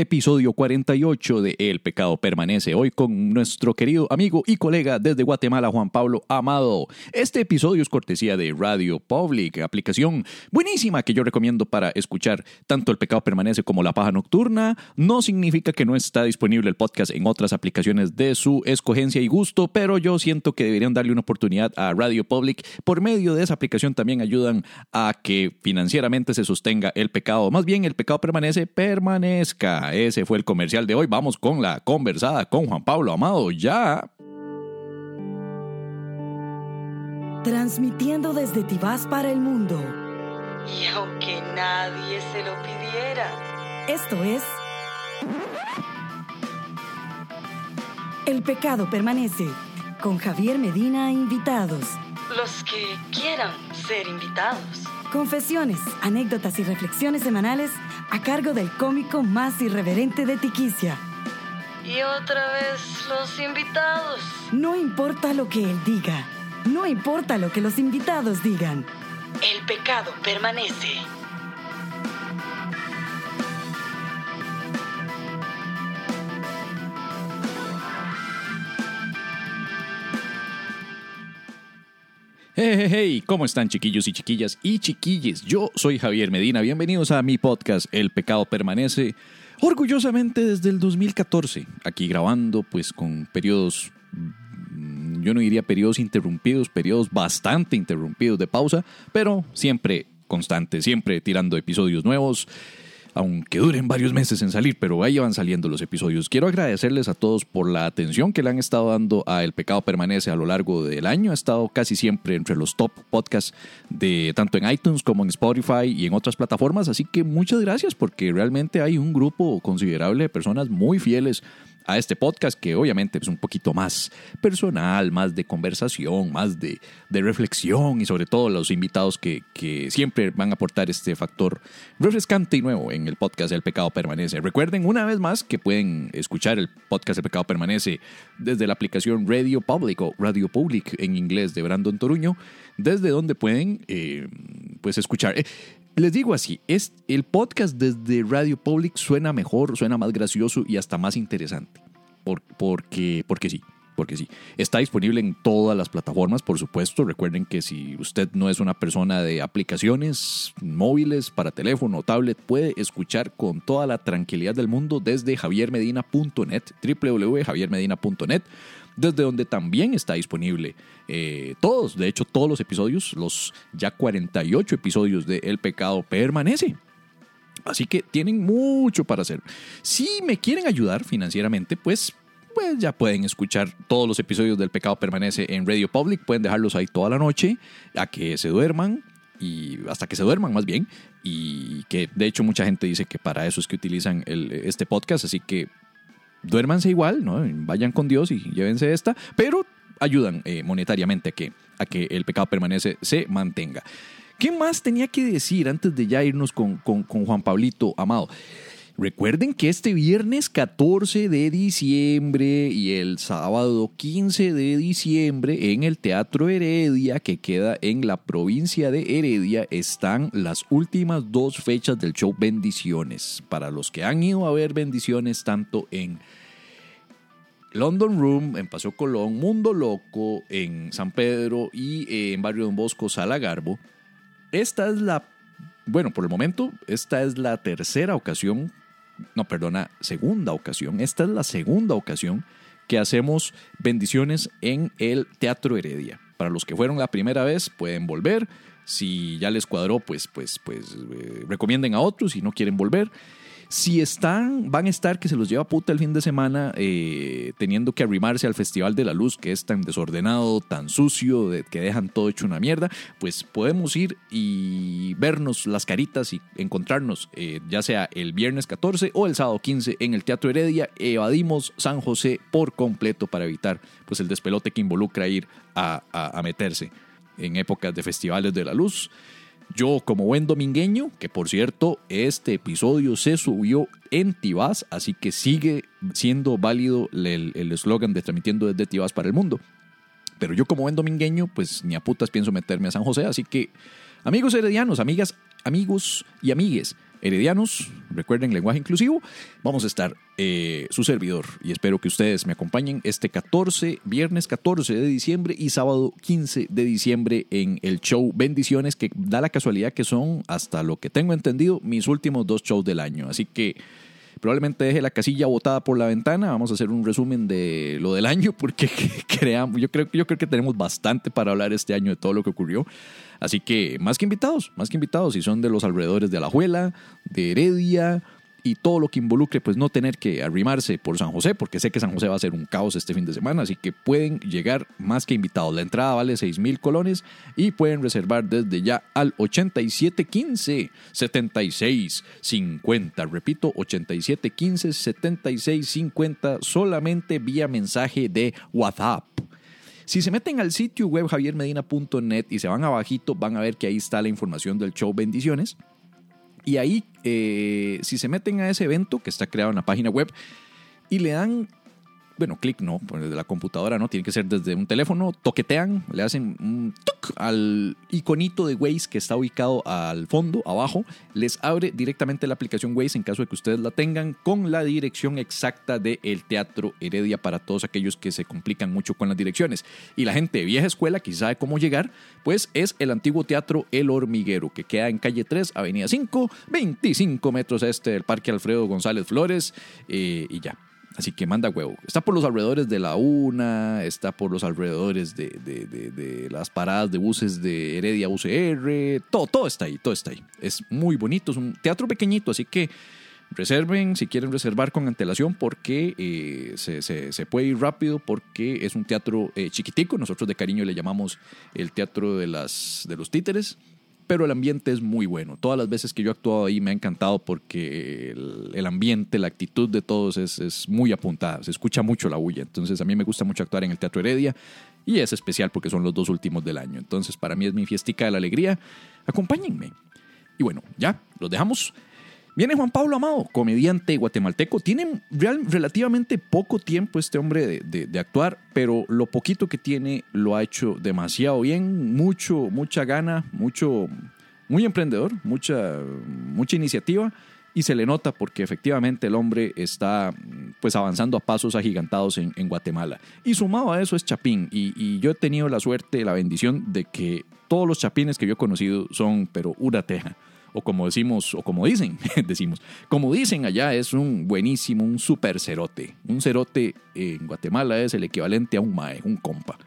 episodio 48 de El pecado permanece, hoy con nuestro querido amigo y colega desde Guatemala, Juan Pablo Amado. Este episodio es cortesía de Radio Public, aplicación buenísima que yo recomiendo para escuchar tanto El pecado permanece como La paja nocturna. No significa que no está disponible el podcast en otras aplicaciones de su escogencia y gusto, pero yo siento que deberían darle una oportunidad a Radio Public. Por medio de esa aplicación también ayudan a que financieramente se sostenga el pecado. Más bien, el pecado permanece, permanezca. Ese fue el comercial de hoy. Vamos con la conversada con Juan Pablo Amado. Ya. Transmitiendo desde Tibás para el mundo. Y aunque nadie se lo pidiera. Esto es. El pecado permanece. Con Javier Medina invitados. Los que quieran ser invitados. Confesiones, anécdotas y reflexiones semanales a cargo del cómico más irreverente de Tiquicia. Y otra vez los invitados. No importa lo que él diga, no importa lo que los invitados digan. El pecado permanece. Hey, hey, hey, ¿cómo están chiquillos y chiquillas y chiquilles? Yo soy Javier Medina, bienvenidos a mi podcast El pecado permanece, orgullosamente desde el 2014, aquí grabando pues con periodos, mm, yo no diría periodos interrumpidos, periodos bastante interrumpidos de pausa, pero siempre constante, siempre tirando episodios nuevos aunque duren varios meses en salir, pero ahí van saliendo los episodios. Quiero agradecerles a todos por la atención que le han estado dando a El Pecado Permanece a lo largo del año. Ha estado casi siempre entre los top podcasts de tanto en iTunes como en Spotify y en otras plataformas, así que muchas gracias porque realmente hay un grupo considerable de personas muy fieles a este podcast que obviamente es un poquito más personal, más de conversación, más de, reflexión y sobre todo los invitados que, siempre van a aportar este factor refrescante y nuevo en el podcast El Pecado Permanece. Recuerden una vez más que pueden escuchar el podcast El Pecado Permanece desde la aplicación Radio Public o Radio Public en inglés de Brandon Toruño, desde donde pueden eh, pues escuchar. Eh, les digo así, es, el podcast desde Radio Public suena mejor, suena más gracioso y hasta más interesante. porque, porque sí, porque sí. Está disponible en todas las plataformas, por supuesto. Recuerden que si usted no es una persona de aplicaciones móviles para teléfono o tablet, puede escuchar con toda la tranquilidad del mundo desde javiermedina.net, www.javiermedina.net desde donde también está disponible eh, todos, de hecho todos los episodios, los ya 48 episodios de El Pecado permanece. Así que tienen mucho para hacer. Si me quieren ayudar financieramente, pues pues ya pueden escuchar todos los episodios del Pecado Permanece en Radio Public. Pueden dejarlos ahí toda la noche a que se duerman y hasta que se duerman más bien. Y que de hecho mucha gente dice que para eso es que utilizan este podcast. Así que duérmanse igual, ¿no? Vayan con Dios y llévense esta, pero ayudan eh, monetariamente a que, a que el pecado permanece se mantenga. ¿Qué más tenía que decir antes de ya irnos con, con, con Juan Pablito Amado? Recuerden que este viernes 14 de diciembre y el sábado 15 de diciembre en el Teatro Heredia, que queda en la provincia de Heredia, están las últimas dos fechas del show Bendiciones. Para los que han ido a ver Bendiciones tanto en London Room, en Paseo Colón, Mundo Loco, en San Pedro y en Barrio Don Bosco, Sala Garbo, esta es la bueno, por el momento, esta es la tercera ocasión no, perdona, segunda ocasión. Esta es la segunda ocasión que hacemos bendiciones en el Teatro Heredia. Para los que fueron la primera vez, pueden volver. Si ya les cuadró, pues, pues, pues eh, recomienden a otros. Si no quieren volver, si están, van a estar que se los lleva puta el fin de semana eh, teniendo que arrimarse al Festival de la Luz, que es tan desordenado, tan sucio, que dejan todo hecho una mierda, pues podemos ir y vernos las caritas y encontrarnos, eh, ya sea el viernes 14 o el sábado 15 en el Teatro Heredia. Evadimos San José por completo para evitar pues, el despelote que involucra ir a, a meterse en épocas de festivales de la luz. Yo, como buen domingueño, que por cierto, este episodio se subió en Tibás, así que sigue siendo válido el eslogan de transmitiendo desde Tibás para el mundo. Pero yo, como buen domingueño, pues ni a putas pienso meterme a San José, así que, amigos heredianos, amigas, amigos y amigues, heredianos, recuerden lenguaje inclusivo, vamos a estar eh, su servidor y espero que ustedes me acompañen este 14, viernes 14 de diciembre y sábado 15 de diciembre en el show Bendiciones, que da la casualidad que son, hasta lo que tengo entendido, mis últimos dos shows del año. Así que probablemente deje la casilla botada por la ventana. Vamos a hacer un resumen de lo del año porque creo, yo creo que tenemos bastante para hablar este año de todo lo que ocurrió. Así que más que invitados, más que invitados, si son de los alrededores de Alajuela, de Heredia, y todo lo que involucre pues no tener que arrimarse por San José, porque sé que San José va a ser un caos este fin de semana, así que pueden llegar más que invitados. La entrada vale 6 mil colones y pueden reservar desde ya al 8715 7650. Repito, 8715 7650 solamente vía mensaje de WhatsApp. Si se meten al sitio web javiermedina.net y se van abajito, van a ver que ahí está la información del show Bendiciones. Y ahí, eh, si se meten a ese evento que está creado en la página web y le dan bueno, clic no, pues desde la computadora no, tiene que ser desde un teléfono, toquetean, le hacen un toc al iconito de Waze que está ubicado al fondo, abajo, les abre directamente la aplicación Waze en caso de que ustedes la tengan con la dirección exacta del Teatro Heredia para todos aquellos que se complican mucho con las direcciones. Y la gente de vieja escuela que sabe cómo llegar, pues es el antiguo Teatro El Hormiguero, que queda en calle 3, avenida 5, 25 metros este del Parque Alfredo González Flores, eh, y ya. Así que manda huevo. Está por los alrededores de la UNA, está por los alrededores de, las paradas de buses de Heredia UCR. Todo, todo está ahí, todo está ahí. Es muy bonito, es un teatro pequeñito, así que reserven si quieren reservar con antelación porque eh, se, puede ir rápido porque es un teatro eh, chiquitico. Nosotros de cariño le llamamos el teatro de, las, de los títeres pero el ambiente es muy bueno. Todas las veces que yo he actuado ahí me ha encantado porque el, ambiente, la actitud de todos es, muy apuntada, se escucha mucho la bulla. Entonces a mí me gusta mucho actuar en el Teatro Heredia y es especial porque son los dos últimos del año. Entonces para mí es mi fiestica de la alegría. Acompáñenme. Y bueno, ya, los dejamos. Viene Juan Pablo Amado, comediante guatemalteco. Tiene relativamente poco tiempo este hombre de, actuar, pero lo poquito que tiene lo ha hecho demasiado bien. Mucho, mucha gana, mucho, muy emprendedor, mucha, mucha iniciativa. Y se le nota porque efectivamente el hombre está pues avanzando a pasos agigantados en, Guatemala. Y sumado a eso es Chapín. Y, y, yo he tenido la suerte, la bendición de que todos los chapines que yo he conocido son, pero una teja o como decimos, o como dicen, decimos, como dicen allá, es un buenísimo, un super cerote. Un cerote en Guatemala es el equivalente a un mae, un compa.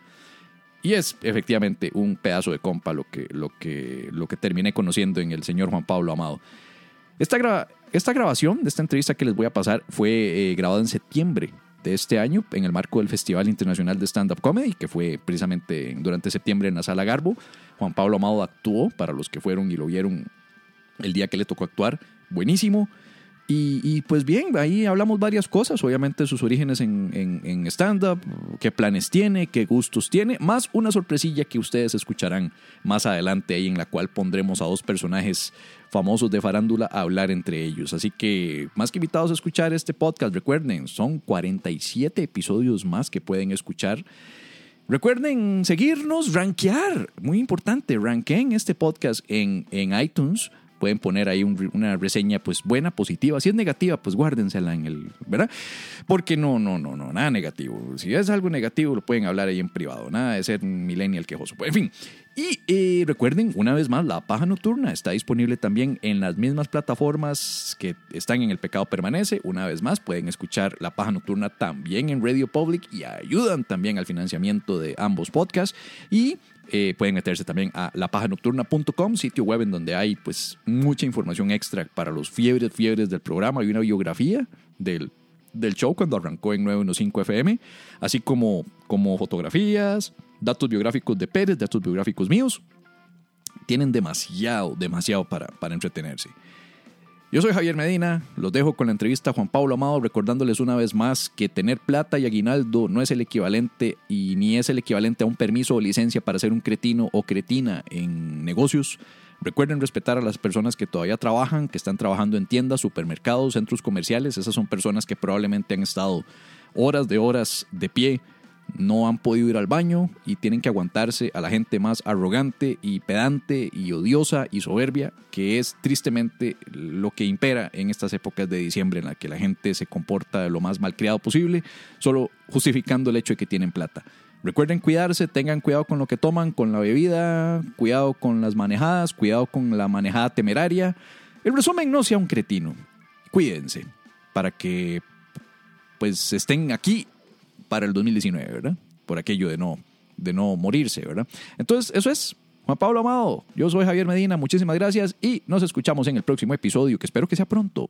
Y es efectivamente un pedazo de compa lo que, lo que, lo que terminé conociendo en el señor Juan Pablo Amado. Esta, esta grabación de esta entrevista que les voy a pasar fue eh, grabada en septiembre de este año en el marco del Festival Internacional de Stand-Up Comedy, que fue precisamente durante septiembre en la Sala Garbo. Juan Pablo Amado actuó, para los que fueron y lo vieron el día que le tocó actuar, buenísimo. Y, pues bien, ahí hablamos varias cosas, obviamente sus orígenes en, en, stand-up, qué planes tiene, qué gustos tiene, más una sorpresilla que ustedes escucharán más adelante ahí en la cual pondremos a dos personajes famosos de farándula a hablar entre ellos. Así que más que invitados a escuchar este podcast, recuerden, son 47 episodios más que pueden escuchar. Recuerden seguirnos, rankear, muy importante, ranqueen este podcast en, en iTunes pueden poner ahí una reseña pues buena, positiva. Si es negativa, pues guárdensela en el, ¿verdad? Porque no, no, no, no, nada negativo. Si es algo negativo, lo pueden hablar ahí en privado. Nada de ser millennial quejoso. En fin. Y eh, recuerden, una vez más, La Paja Nocturna está disponible también en las mismas plataformas que están en El Pecado Permanece. Una vez más, pueden escuchar La Paja Nocturna también en Radio Public y ayudan también al financiamiento de ambos podcasts. Y eh, pueden meterse también a lapajanocturna.com, sitio web en donde hay pues mucha información extra para los fiebres, fiebres del programa. Hay una biografía del, del show cuando arrancó en 915 FM, así como, como fotografías, datos biográficos de Pérez, datos biográficos míos. Tienen demasiado, demasiado para, para entretenerse. Yo soy Javier Medina, los dejo con la entrevista a Juan Pablo Amado, recordándoles una vez más que tener plata y aguinaldo no es el equivalente y ni es el equivalente a un permiso o licencia para ser un cretino o cretina en negocios. Recuerden respetar a las personas que todavía trabajan, que están trabajando en tiendas, supermercados, centros comerciales. Esas son personas que probablemente han estado horas de horas de pie no han podido ir al baño y tienen que aguantarse a la gente más arrogante y pedante y odiosa y soberbia, que es tristemente lo que impera en estas épocas de diciembre en la que la gente se comporta de lo más malcriado posible, solo justificando el hecho de que tienen plata. Recuerden cuidarse, tengan cuidado con lo que toman, con la bebida, cuidado con las manejadas, cuidado con la manejada temeraria. El resumen, no sea un cretino. Cuídense para que pues estén aquí para el 2019, ¿verdad? Por aquello de no, de no morirse, ¿verdad? Entonces, eso es. Juan Pablo Amado, yo soy Javier Medina, muchísimas gracias y nos escuchamos en el próximo episodio, que espero que sea pronto.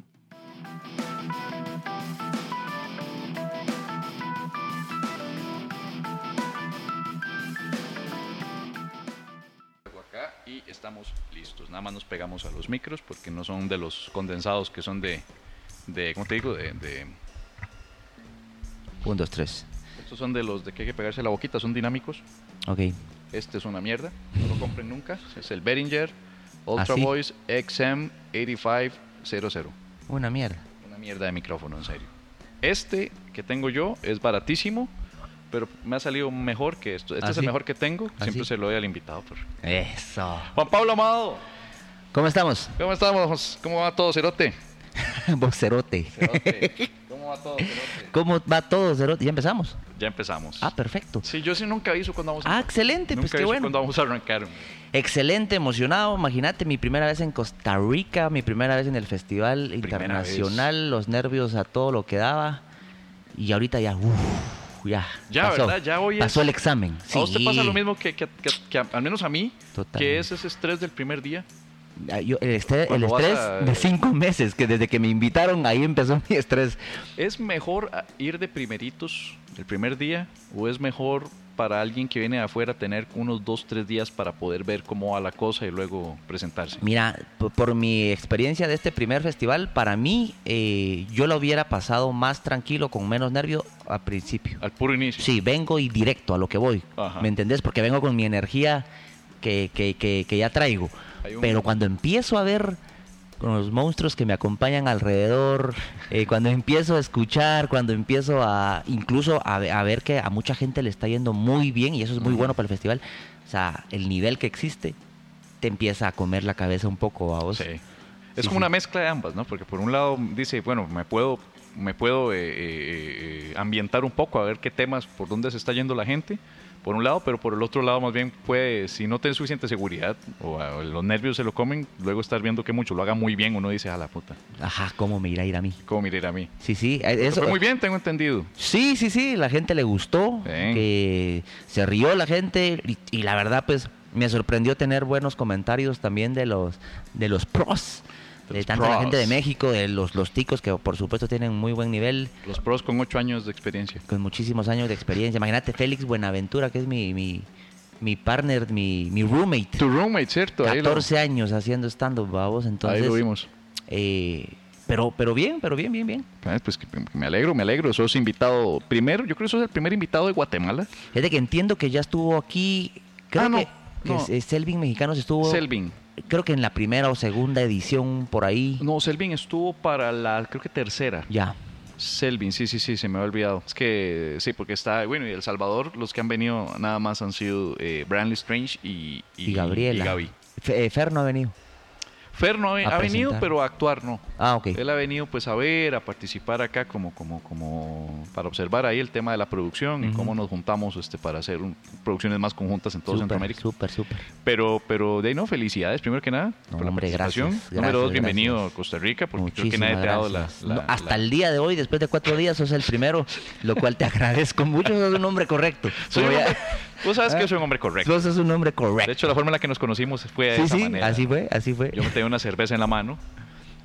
y estamos listos. Nada más nos pegamos a los micros porque no son de los condensados que son de, de ¿cómo te digo? De 1, 2, 3. estos son de los de que hay que pegarse la boquita, son dinámicos. Ok. Este es una mierda, no lo compren nunca. Es el Behringer Ultra ¿Ah? Voice XM8500. Una mierda. Una mierda de micrófono, en serio. Este que tengo yo es baratísimo, pero me ha salido mejor que esto. Este ¿Ah, es el mejor que tengo. ¿Ah, Siempre se lo doy al invitado. pero- Eso. Juan Pablo Amado, ¿Cómo estamos? ¿cómo estamos? ¿Cómo va todo, Cerote? Boxerote. Cerote. ¿Cómo va todo, Cerote? ¿Cómo va todo, Cerote? ¿Ya empezamos? Ya empezamos. Ah, perfecto. Sí, yo sí nunca aviso cuando vamos a Ah, excelente, Nunca pues qué aviso bueno. cuando vamos a arrancar. Excelente, emocionado. Imagínate mi primera vez en Costa Rica, mi primera vez en el Festival Internacional, los nervios a todo lo que daba. Y ahorita ya, uff, ya. Ya, pasó. ¿verdad? Ya hoy es- Pasó el examen. ¿A usted Sí. pasa lo mismo que, que- que- que a- al menos a mí? Totalmente. Que es ese estrés del primer día. Ah, yo- el estrés, el Cuando vas estrés a- de cinco meses, que desde que me invitaron ahí empezó mi estrés. ¿Es mejor ah, ir de primeritos el primer día o es mejor para alguien que viene de afuera tener unos dos, tres días para poder ver cómo va la cosa y luego presentarse? Mira, por mi experiencia de este primer festival, para mí eh, yo lo hubiera pasado más tranquilo, con menos nervio al principio. Al puro inicio. Sí, vengo y directo a lo que voy. Ajá. ¿Me entendés? Porque vengo con mi energía que, que- que- que ya traigo. Pero cuando empiezo a ver con los monstruos que me acompañan alrededor, eh, cuando empiezo a escuchar, cuando empiezo a incluso a, a ver que a mucha gente le está yendo muy bien y eso es muy bueno para el festival, o sea, el nivel que existe te empieza a comer la cabeza un poco a vos. Sí. Es Sí, como sí. una mezcla de ambas, ¿no? Porque por un lado dice, bueno, me puedo, me puedo eh, eh, eh, ambientar un poco a ver qué temas, por dónde se está yendo la gente, por un lado, pero por el otro lado más bien puede, si no tienes suficiente seguridad o, los nervios se lo comen, luego estar viendo que mucho lo haga muy bien, uno dice, a la puta, Ajá, ¿cómo me irá a ir a mí? ¿cómo me irá a mí? Sí, sí, Eso eso. fue muy bien, tengo entendido. Sí, sí, sí, la gente le gustó, Bien. que se rió la gente y, y la verdad pues me sorprendió tener buenos comentarios también de los de los pros, De tanta la gente de México, de los los ticos que por supuesto tienen muy buen nivel, Los pros con ocho años de experiencia. con muchísimos años de experiencia. Imagínate Félix Buenaventura, que es mi mi, mi partner, mi, mi roommate. Tu roommate, ¿cierto? Ahí lo- 14 años haciendo stand-up, babos, entonces... ahí lo vimos. eh, pero, pero bien, pero bien, bien, bien. Ah, Pues que me alegro, me alegro. Sos invitado primero, yo creo que sos el primer invitado de Guatemala. Es de que entiendo que ya estuvo aquí. Creo Ah, no, que, que no. es- Selvin Mexicanos estuvo. Selvin. Creo que en la primera o segunda edición por ahí. No, Selvin estuvo para la, creo que tercera. Ya. Selvin, sí, sí, sí, se me había olvidado. Es que sí, porque está, bueno, y El Salvador, los que han venido nada más han sido eh, Brandley Strange y, Y, Gabriela. y Gaby. Fe- eh, Fer no ha venido. Fer no ha, venido, pero a actuar no. Ah, ok. Él ha venido pues a ver, a participar acá como, como, como para observar ahí el tema de la producción y cómo nos juntamos este para hacer un- producciones más conjuntas en todo Súper, Centroamérica. súper, súper. Pero, pero de ahí no, felicidades primero que nada No, por la hombre, participación. gracias, Número dos, bienvenido gracias. a Costa Rica, porque creo que Muchísimas nadie te ha dado la, gracias. la- No, hasta la- el día de hoy, después de cuatro días, sos el primero, lo cual te agradezco mucho. Sos un hombre correcto. Soy un hombre- Vos sabes que yo soy un hombre correcto. Vos sos un hombre De correcto. hecho, la forma en la que nos conocimos fue de sí, esa sí, manera. así fue, así fue. Yo me tenía una cerveza en la mano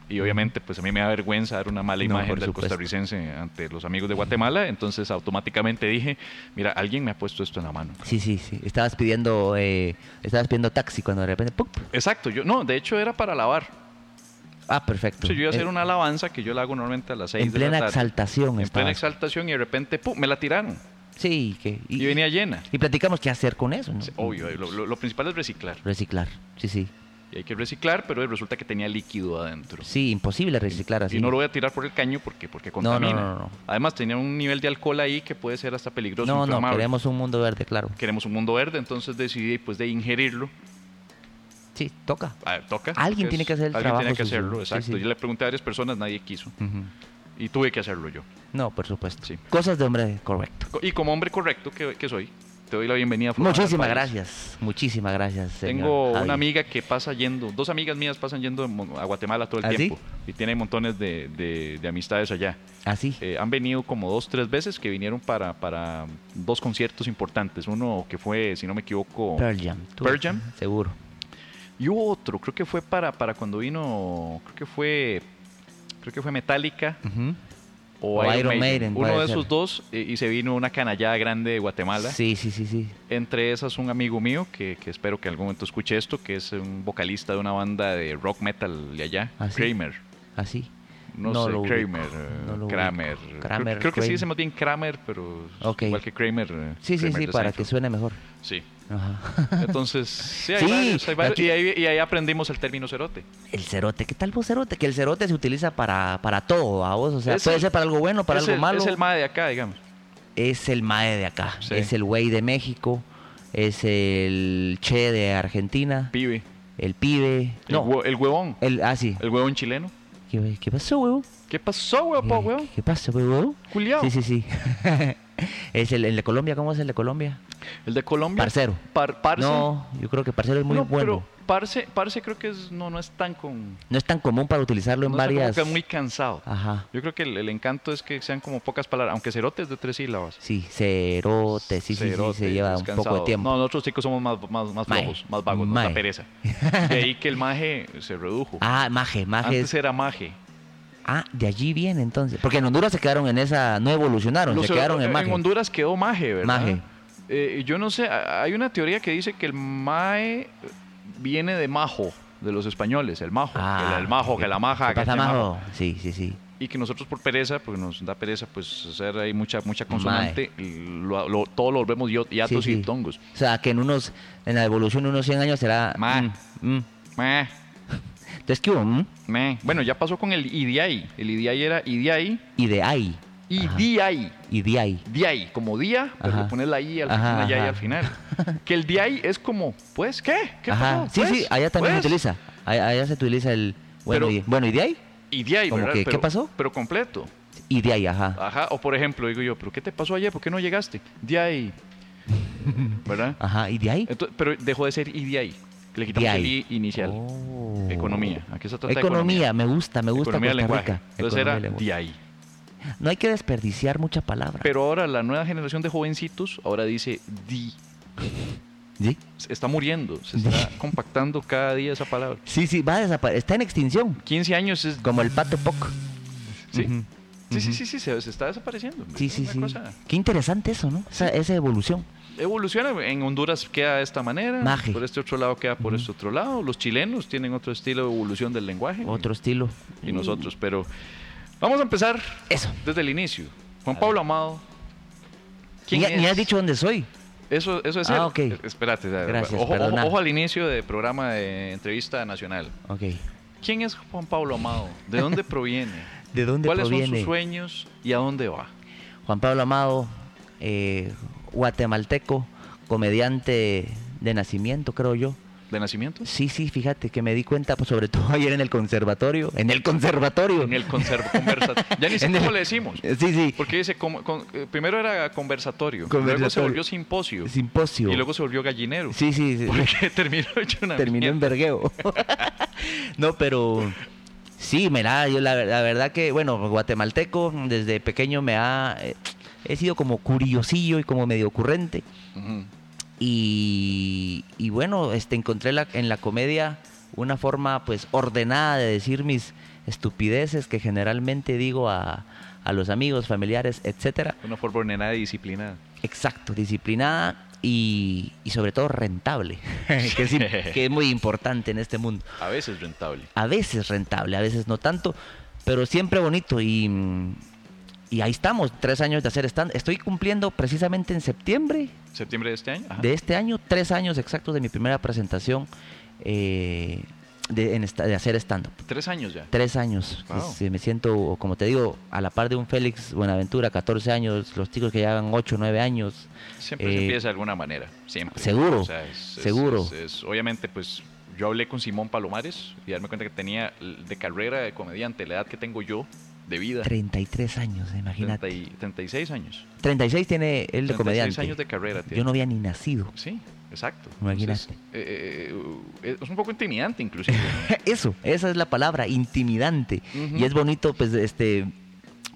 y obviamente pues a mí me da vergüenza dar una mala imagen del supuesto. costarricense ante los amigos de Guatemala, entonces automáticamente dije, mira, alguien me ha puesto esto en la mano. Sí, sí, sí. Estabas pidiendo, eh, estabas pidiendo taxi cuando de repente. Exacto, yo no, de hecho era para lavar. Ah, perfecto. Yo iba a hacer Eh, una alabanza que yo la hago normalmente a las 6 En de la plena tarde. exaltación En plena exaltación y de repente, ¡pum!, me la tiraron. Sí, que, Y, venía llena. y platicamos qué hacer con eso, ¿no? Sí, Obvio, lo, lo- lo principal es reciclar. Reciclar, sí, sí. y hay que reciclar, pero resulta que tenía líquido adentro. Sí, imposible reciclar así. Y no lo voy a tirar por el caño porque, porque No, no, contamina. no, no. Además tenía un nivel de alcohol ahí que puede ser hasta peligroso. no, no, queremos un mundo verde, claro. Queremos un mundo verde, entonces decidí pues de ingerirlo. Sí, toca. Ah, toca. Alguien tiene que hacer el alguien trabajo tiene que sucio. hacerlo, exacto. sí. Yo le pregunté a varias personas, nadie quiso. Ujú. Y tuve que hacerlo yo. No, por supuesto. Sí. Cosas de hombre correcto. Co- Y como hombre correcto que, que soy, te doy la bienvenida. a Muchísimas gracias, muchísimas gracias. señor Tengo Javi. una amiga que pasa yendo, dos amigas mías pasan yendo a Guatemala todo el ¿Ah, sí? tiempo y tiene montones de, de- de amistades allá. Así. Eh, han venido como dos, tres veces que vinieron para, para dos conciertos importantes. Uno que fue, si no me equivoco, Pearl Jam. Pearl Jam. Seguro. y otro, creo que fue para, para cuando vino, creo que fue, creo que fue Metallica o, O Iron, Iron Maiden. Maiden, Uno de ser. esos dos eh, y se vino una canallada grande de Guatemala. Sí, sí, sí, sí. Entre esas un amigo mío que, que espero que algún momento escuche esto, que es un vocalista de una banda de rock metal de allá, ¿Ah, sí? Kramer. Así. No, No sé, lo Kramer, eh, no lo Kramer. ubico. Creo- Kramer, creo, que sí Kramer. dice más bien Kramer, pero igual que Kramer. eh, Sí, sí, Kramer sí, para que suene mejor. Sí. Ajá. Entonces, sí, hay Sí, varios, hay varios, aquí- y, ahí, y ahí aprendimos el término cerote. El cerote, ¿qué tal vos cerote? Que el cerote se utiliza para, para todo, a vos. O sea, Es puede el- ser para algo bueno, para algo el, malo. Es el mae de acá, digamos. es el mae de acá, Sí. es el güey de México, es el che de Argentina, Pibe. el pibe. El, No, el huevón. el, ah, sí. El huevón chileno. ¿Qué, qué pasó, huevo? ¿Qué pasó, huevón, ¿Qué, huevón? ¿Qué pasa, huevo? Culiao. Sí, sí, sí. es el, el de Colombia, ¿cómo es el de Colombia? El de Colombia. Parcero. Par- parce. No, yo creo que parcero es muy No, bueno. Pero parce, parce creo que es, no, no es tan con. No es tan común para utilizarlo en no es varias... que es muy cansado. Ajá. Yo creo que el, el encanto es que sean como pocas palabras, aunque cerote es de tres sílabas. Sí, cerote, sí, sí, sí, Cerote, se lleva un poco de tiempo. No, nosotros chicos somos más, más, más flojos, más vagos, da pereza. De ahí que el maje se redujo. Ah, maje, maje. Antes es- era maje. Ah, de allí viene entonces. Porque en Honduras se quedaron en esa, no evolucionaron, Los- se quedaron en maje. Honduras quedó maje, ¿verdad? Maje. Eh, yo no sé, hay una teoría que dice que el mae viene de majo, de los españoles, el majo. Ah, el, el majo, que la maja, ¿Qué que pasa, majo. majo? Sí, sí, sí. Y que nosotros por pereza, porque nos da pereza pues hacer ahí mucha, mucha consonante, lo- lo- todo lo volvemos yatos Sí, y tongos. O sea, que en unos, en la evolución de unos 100 años será... Ma. mm, mm. Entonces, ¿qué hubo? Mm, meh. Bueno, ya pasó con el IDI. El IDI era IDI. IDI. De ahí. DI, como día, pero le pones la I al, Ajá, una Y ajá. al final. Que el DI es como, pues, ¿qué? ¿Qué Ajá. pasó? Sí, Pues, sí, allá también pues. se utiliza. Allá, allá se utiliza el... Bueno, Pero- y, bueno, ¿y de ahí? Y DI, Como ¿verdad? que, ¿qué pasó? Pero completo. Ahí, ajá. Ajá. O por ejemplo, digo yo, ¿pero qué te pasó ayer? ¿Por qué no llegaste? DI. ¿Verdad? Ajá, ¿y de ahí? Entonces, pero dejó de ser IDI. Le quitamos De el ahí. I inicial. Oh. Economía. Aquí se trata de Economía, me gusta, me gusta Economía Costa. Rica. Entonces Economía era lenguaje. DI. No hay que desperdiciar mucha palabra. Pero ahora la nueva generación de jovencitos ahora dice DI. ¿Sí? Está muriendo. Se está compactando cada día esa palabra. Sí, sí, va a desaparecer. Está en extinción. 15 años es Como el pato poc. Sí. Sí, sí, sí, sí, se, se está desapareciendo. Sí, Es sí, sí. cosa- Qué interesante eso, ¿no? Esa, esa evolución. Evoluciona, en Honduras queda de esta manera, Maje. por este otro lado queda por este otro lado, los chilenos tienen otro estilo de evolución del lenguaje Otro estilo. y nosotros, pero vamos a empezar Eso. desde el inicio. Juan Pablo Amado, ¿quién Ni, es? ni has dicho dónde soy. Eso, eso es Ah, él. ok. Eh, Espérate, Gracias, ojo, ojo, al inicio del programa de entrevista nacional. Ok. ¿Quién es Juan Pablo Amado? ¿De dónde proviene? ¿De dónde ¿Cuáles son proviene? sus sueños y a dónde va? Juan Pablo Amado, eh, guatemalteco, comediante de nacimiento, creo yo. ¿De nacimiento? Sí, sí, fíjate que me di cuenta, pues, sobre todo ayer en el conservatorio. En el conservatorio. En el conserv- conversa- Ya ni sé el- cómo le decimos. Sí, sí. Porque dice, con- eh, primero era conversatorio, luego se Conversatorio. volvió simposio, Simposio. y luego se volvió gallinero. Sí, sí. sí. Porque terminó hecho una Terminó en vergueo. no, pero sí, mira, yo la, la verdad que, bueno, guatemalteco, desde pequeño me ha... eh, he sido como curiosillo y como medio ocurrente. Y, y bueno, este, encontré la- en la comedia una forma pues ordenada de decir mis estupideces que generalmente digo a, a los amigos, familiares, etcétera. Una forma ordenada y disciplinada. Exacto, disciplinada y, y sobre todo rentable, que, es, im- que es muy importante en este mundo. A veces rentable. A veces rentable, a veces no tanto, pero siempre bonito y, y ahí estamos, tres años de hacer stand. Estoy cumpliendo precisamente en septiembre ¿Septiembre de este año? Ajá. de este año, tres años exactos de mi primera presentación eh, de, en de hacer stand-up. Tres años ya. Tres años. Wow. Sí, me siento, como te digo, a la par de un Félix Buenaventura, 14 años, los chicos que llevan 8, 9 años. Siempre se Eh, empieza de alguna manera, siempre. seguro, O sea, es- seguro. es- es- obviamente, pues yo hablé con Simón Palomares y darme cuenta que tenía de carrera de comediante la edad que tengo yo de vida. 33 años, imagínate. 30 y- 36 años. 36 tiene él de 36 comediante. años de carrera. tiene. Yo no había ni nacido. Sí, exacto. Imagínate. Entonces, eh, eh, es un poco intimidante inclusive. Eso, esa es la palabra, intimidante. Y es bonito, pues, este,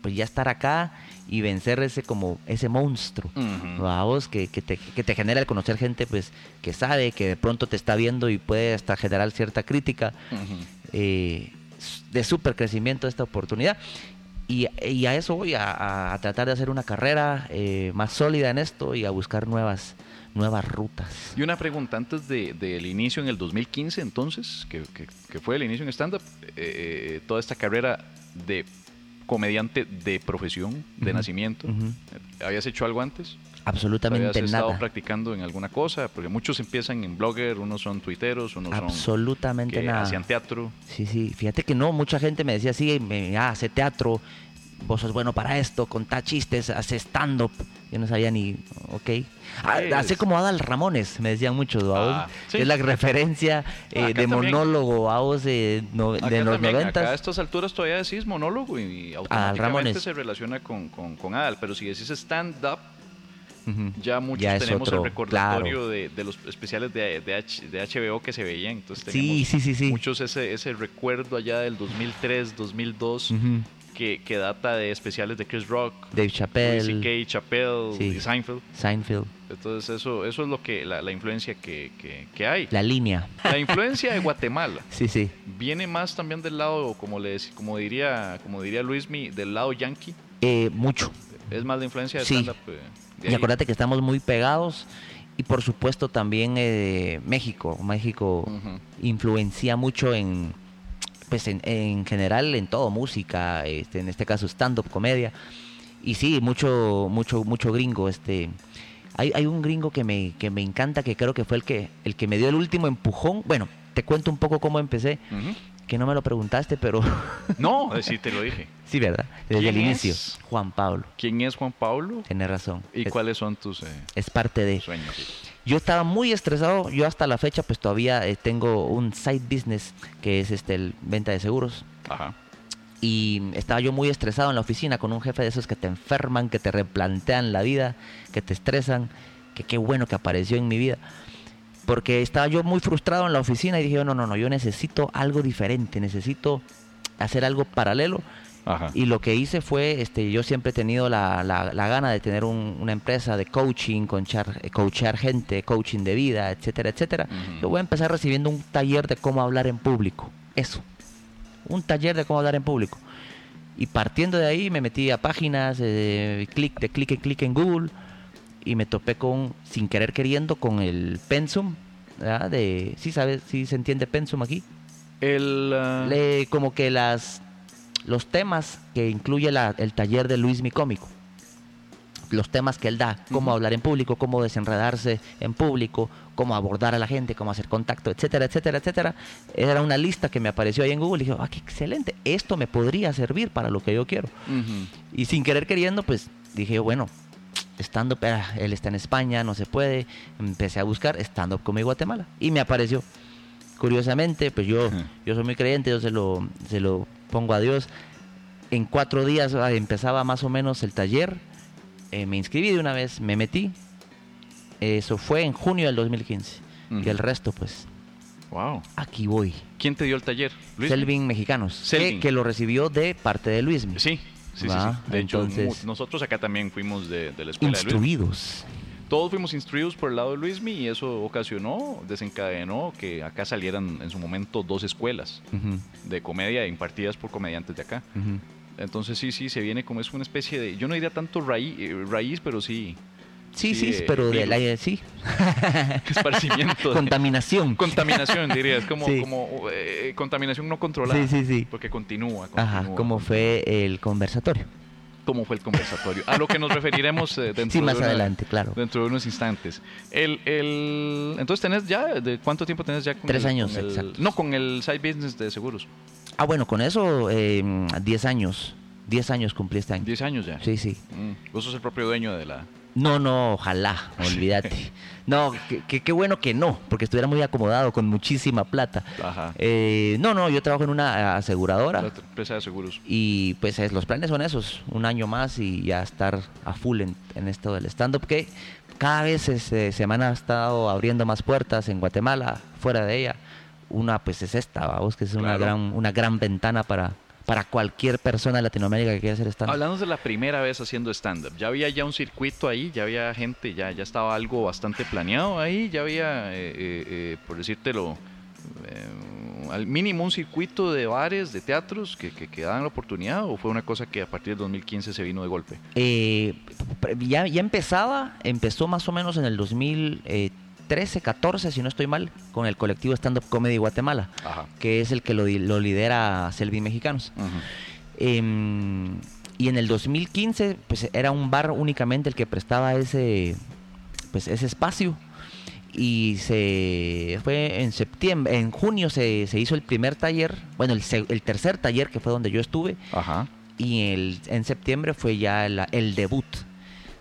pues ya estar acá y vencer ese como ese monstruo. Vamos, que, que, te, que te genera el conocer gente pues que sabe, que de pronto te está viendo y puede hasta generar cierta crítica Ujú. eh, de súper crecimiento esta oportunidad. Y, y a eso voy, a, a tratar de hacer una carrera eh, más sólida en esto y a buscar nuevas, nuevas rutas. Y una pregunta, antes de- del inicio en el 2015, entonces, que, que- que fue el inicio en stand-up, eh, toda esta carrera de comediante de profesión, de nacimiento. ¿habías hecho algo antes? Absolutamente ¿Habías estado nada. practicando en alguna cosa? Porque muchos empiezan en blogger, unos son tuiteros, unos son Absolutamente que nada. hacían teatro. Sí, sí, fíjate que no, mucha gente me decía, sí, me, ah, hace teatro, vos sos bueno para esto, contá chistes, hace stand-up. Yo no sabía ni, ok. Ah, hace como Adal Ramones, me decían muchos, ¿vaos? Ah, sí. Es la referencia eh, Acá de monólogo, ¿vaos? De, no- Acá de los también, acá a noventas. estas alturas todavía decís monólogo y automáticamente Ramones. se relaciona con, con, con Adal, pero si decís stand-up, Ya muchos Ya tenemos otro, el recordatorio claro. de, de los especiales de, de, H- de HBO que se veían. Entonces tenemos sí, sí, sí. muchos ese, ese recuerdo allá del 2003, 2002, Ujú. que, que data de especiales de Chris Rock, Dave Chappelle, C.K., Chappelle Sí. y Seinfeld. Seinfeld, Entonces eso, eso es lo que la, la influencia que, que, que hay. la línea. La influencia de Guatemala Sí, sí. viene más también del lado, como le dec- como diría, como diría Luismi, del lado yankee. Eh, mucho. Es más la influencia de Sí. stand-up. eh, Y acuérdate que estamos muy pegados. Y por supuesto también eh, México. México influencia mucho en, pues en, en general en todo, música, este, en este caso stand-up, comedia. Y sí, mucho, mucho, mucho gringo. Este, hay, hay un gringo que me, que me encanta, que creo que fue el que, el que me dio el último empujón. Bueno, te cuento un poco cómo empecé. Que no me lo preguntaste, pero No, sí te lo dije. sí, ¿verdad? Desde el ¿Quién inicio. es? Juan Pablo, ¿Quién es Juan Pablo? tenés razón. ¿Y es, cuáles son tus eh, es parte de... sueños? Yo estaba muy estresado, yo hasta la fecha pues todavía eh, tengo un side business que es este el venta de seguros Ajá. y estaba yo muy estresado en la oficina con un jefe de esos que te enferman, que te replantean la vida, que te estresan, que qué bueno que apareció en mi vida. Porque estaba yo muy frustrado en la oficina y dije, no, no, no, yo necesito algo diferente, necesito hacer algo paralelo. Ajá. Y lo que hice fue, este, yo siempre he tenido la, la- la gana de tener un- una empresa de coaching, conchar, eh, coachear gente, coaching de vida, etcétera, etcétera. Ujú. Yo voy a empezar recibiendo un taller de cómo hablar en público. Eso. Un taller de cómo hablar en público. Y partiendo de ahí me metí a páginas, eh, clic de clic en clic en Google y me topé con, sin querer queriendo, con el Pensum. ¿verdad? De, sí, sabes, sí se entiende Pensum aquí. El, ah, Le- como que las los temas que incluye la- el taller de Luis Mi Cómico. Los temas que él da, cómo hablar en público, cómo desenredarse en público, cómo abordar a la gente, cómo hacer contacto, etcétera, etcétera, etcétera. Era una lista que me apareció ahí en Google y dije, ah, qué excelente, esto me podría servir para lo que yo quiero. Y sin querer queriendo, pues dije, bueno, stand up, él está en España, no se puede. Empecé a buscar stand up como Guatemala y me apareció. Curiosamente, pues yo, yo soy muy creyente, yo se lo, se lo pongo a Dios. En cuatro días ah, empezaba más o menos el taller. eh, me inscribí de una vez, me metí. Eso fue en junio del 2015. Ujú. Y el resto, pues, Wow. aquí voy. ¿Quién te dio el taller? ¿Luis? Selvin Mexicanos, que, Selvin. que lo recibió de parte de Luis. Sí, sí, sí, Va, sí. De hecho, entonces- nosotros acá también fuimos de, de la escuela de Luis. Instruidos. Todos fuimos instruidos por el lado de Luismi y eso ocasionó, desencadenó que acá salieran en su momento dos escuelas de comedia impartidas por comediantes de acá. Entonces sí, sí, se viene como es una especie de, yo no diría tanto raíz, eh, raíz pero sí, Sí, Sí, sí, eh, pero de virus. la, sí. esparcimiento. Contaminación. contaminación, diría, es como, Sí. como eh, contaminación no controlada. Sí, sí, sí. Porque continúa, continúa. Ajá, como fue el conversatorio. cómo fue el conversatorio. A lo que nos referiremos eh, dentro Sí, más de una- adelante, claro. Dentro de unos instantes. El, el, entonces, ¿tenés ya? ¿De cuánto tiempo tenés ya con Tres el- años, con exacto. No, con el side business de seguros. Ah, bueno, con eso, eh, 10 años. 10 años cumplí este año. Diez años ya. Sí, sí. Mm, Vos sos el propio dueño de la... No, no, ojalá, olvídate. No, qué bueno que no, porque estuviera muy acomodado con muchísima plata. Ajá. Eh, no, no, yo trabajo en una la aseguradora empresa de seguros. y pues es- los planes son esos, un año más y ya estar a full en, en esto del stand-up que cada vez este, semana ha estado abriendo más puertas en Guatemala, fuera de ella. Una pues es esta, vamos, que es una Claro. gran, una gran ventana para, para cualquier persona de Latinoamérica que quiera hacer stand-up. Hablando de la primera vez haciendo stand-up, ya había ya un circuito ahí, ya había gente, ya, ya estaba algo bastante planeado ahí, ya había, eh, eh, eh, por decírtelo, eh, al mínimo un circuito de bares, de teatros que, que, que daban la oportunidad, o fue una cosa que a partir del 2015 se vino de golpe. Eh, ya, ya empezaba, empezó más o menos en el 2013, 14, si no estoy mal, con el colectivo Stand Up Comedy Guatemala, Ajá. que es el que lo, lidera Selvin Mexicanos. Em, y en el 2015, pues era un bar únicamente el que prestaba ese, pues, ese espacio. Y se fue en septiembre, en junio se, se hizo el primer taller, bueno, el, tercer taller que fue donde yo estuve, Ajá. y el, en septiembre fue ya el debut,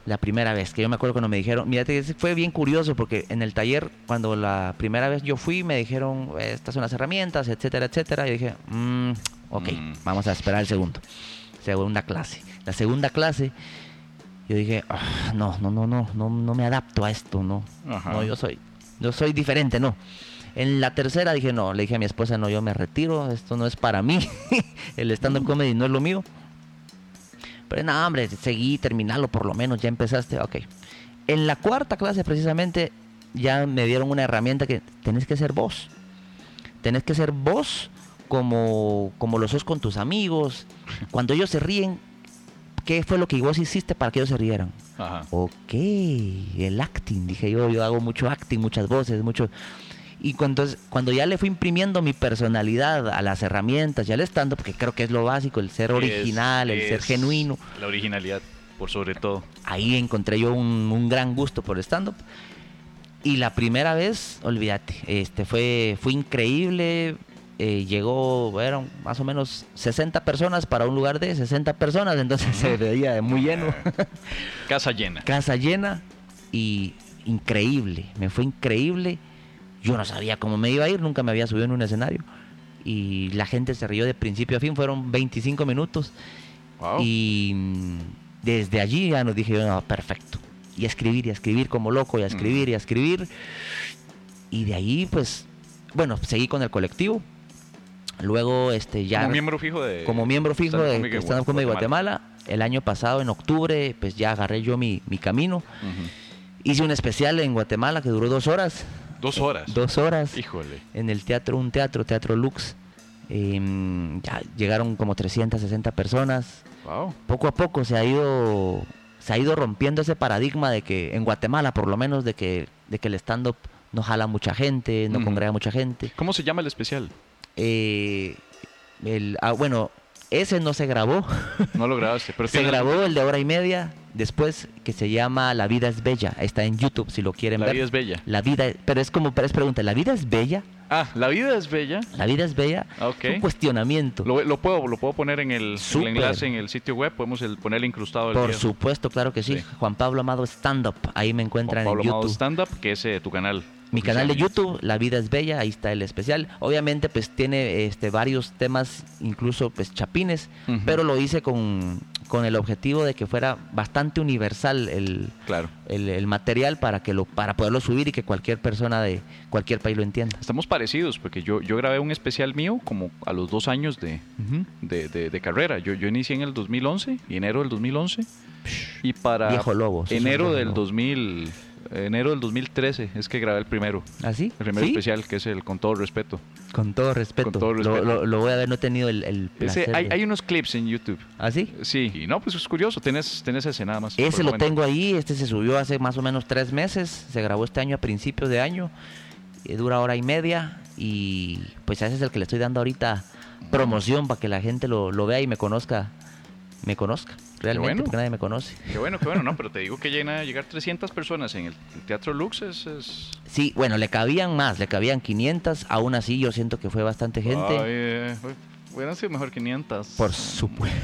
la primera vez, que yo me acuerdo cuando me dijeron, mira, fue bien curioso porque en el taller, cuando la primera vez yo fui, me dijeron, estas son las herramientas, etcétera, etcétera, y dije, "Mm, ok, Mm. vamos a esperar el segundo, segunda clase. La segunda clase, yo dije, "Ah, no, no, no, no, no, no me adapto a esto, no, Ajá. no, yo soy, yo soy diferente, no. En la tercera dije, no, le dije a mi esposa, no, yo me retiro, esto no es para mí, el stand-up comedy no es lo mío. Pero nada, hombre, seguí, terminalo por lo menos, ya empezaste, ok. En la cuarta clase precisamente ya me dieron una herramienta que tenés que ser vos. Tenés que ser vos como, como lo sos con tus amigos. Cuando ellos se ríen, ¿qué fue lo que vos hiciste para que ellos se rieran? Ajá. Ok, el acting, dije yo, yo hago mucho acting, muchas voces, mucho... Y cuando, cuando ya le fui imprimiendo mi personalidad a las herramientas y al stand porque creo que es lo básico, el ser original, el ser Es- genuino, La originalidad, por sobre todo. ahí encontré yo un, un gran gusto por el stand-up. Y la primera vez, olvídate, este fue, fue increíble. eh, llegó, eran más o menos 60 personas para un lugar de 60 personas, entonces se veía muy lleno. Casa llena. casa llena y increíble, me fue increíble. Yo no sabía cómo me iba a ir, nunca me había subido en un escenario. Y la gente se rió de principio a fin, fueron 25 minutos. Wow. Y mm, desde allí ya nos dije no, perfecto. Y a escribir, y a escribir como loco, y a escribir, y a escribir. Y de ahí, pues, bueno, seguí con el colectivo. Luego, este, ya como miembro fijo de... como miembro fijo de Stand Up Comedy Guatemala. El año pasado, en octubre, pues ya agarré yo mi, mi camino. Hice un especial en Guatemala que duró dos horas. Dos horas. Dos horas. Híjole. En el teatro, un teatro, Teatro Lux. Em, ya llegaron como 360 personas. Wow. Poco a poco se ha ido se ha ido rompiendo ese paradigma de que en Guatemala, por lo menos, de que, de que el stand-up no jala mucha gente, no Ujú. congrega mucha gente. ¿Cómo se llama el especial? Eh, el, ah, bueno, ese no se grabó. No lo grabaste, pero Se grabó el de hora y media después que se llama La vida es bella. Está en YouTube si lo quieren La ver. vida es bella. La vida, pero es como, pero es pregunta, ¿la vida es bella? Ah, la vida es bella. La vida es bella. Es un cuestionamiento. Lo, lo puedo, lo puedo poner en el, el Súper. enlace en el sitio web. Podemos el, poner el incrustado del Por día. supuesto, claro que sí. Sí. Juan Pablo Amado Stand Up. Ahí me Juan encuentran Pablo en Amado YouTube. Stand Up, que es eh, tu canal. Mi canal de. YouTube, La Vida es Bella, ahí está el especial. Obviamente, pues tiene este varios temas, incluso pues chapines, pero lo hice con, con el objetivo de que fuera bastante universal el, Claro. el, el material para que lo para poderlo subir y que cualquier persona de cualquier país lo entienda. Estamos parecidos, porque yo, yo grabé un especial mío como a los dos años de, de, de- de carrera. Yo, yo inicié en el 2011, y enero del 2011. Y para Viejo lobo, enero del lobo. 2000, enero del 2013 es que grabé el primero. ¿Así? El primer ¿Sí? especial, que es el Con todo respeto. Con todo respeto. Con todo Lo- respeto. Lo, lo voy a ver, no he tenido el, el Ese- hay, de- hay unos clips en YouTube. ¿Ah, sí? Sí, y no, pues es curioso, tenés, tenés ese nada más. Ese lo tengo ahí, este se subió hace más o menos tres meses, se grabó este año a principios de año, eh, dura hora y media y pues ese es el que le estoy dando ahorita promoción para que la gente lo, lo vea y me conozca, me conozca. Realmente, bueno. porque nadie me conoce. Qué bueno, qué bueno, no, pero te digo que llena llegar 300 personas en el Teatro Lux es... es... Sí, bueno, le cabían más, le cabían 500, aún así yo siento que fue bastante gente. Ay, eh, hubieran sido mejor 500. Por supuesto.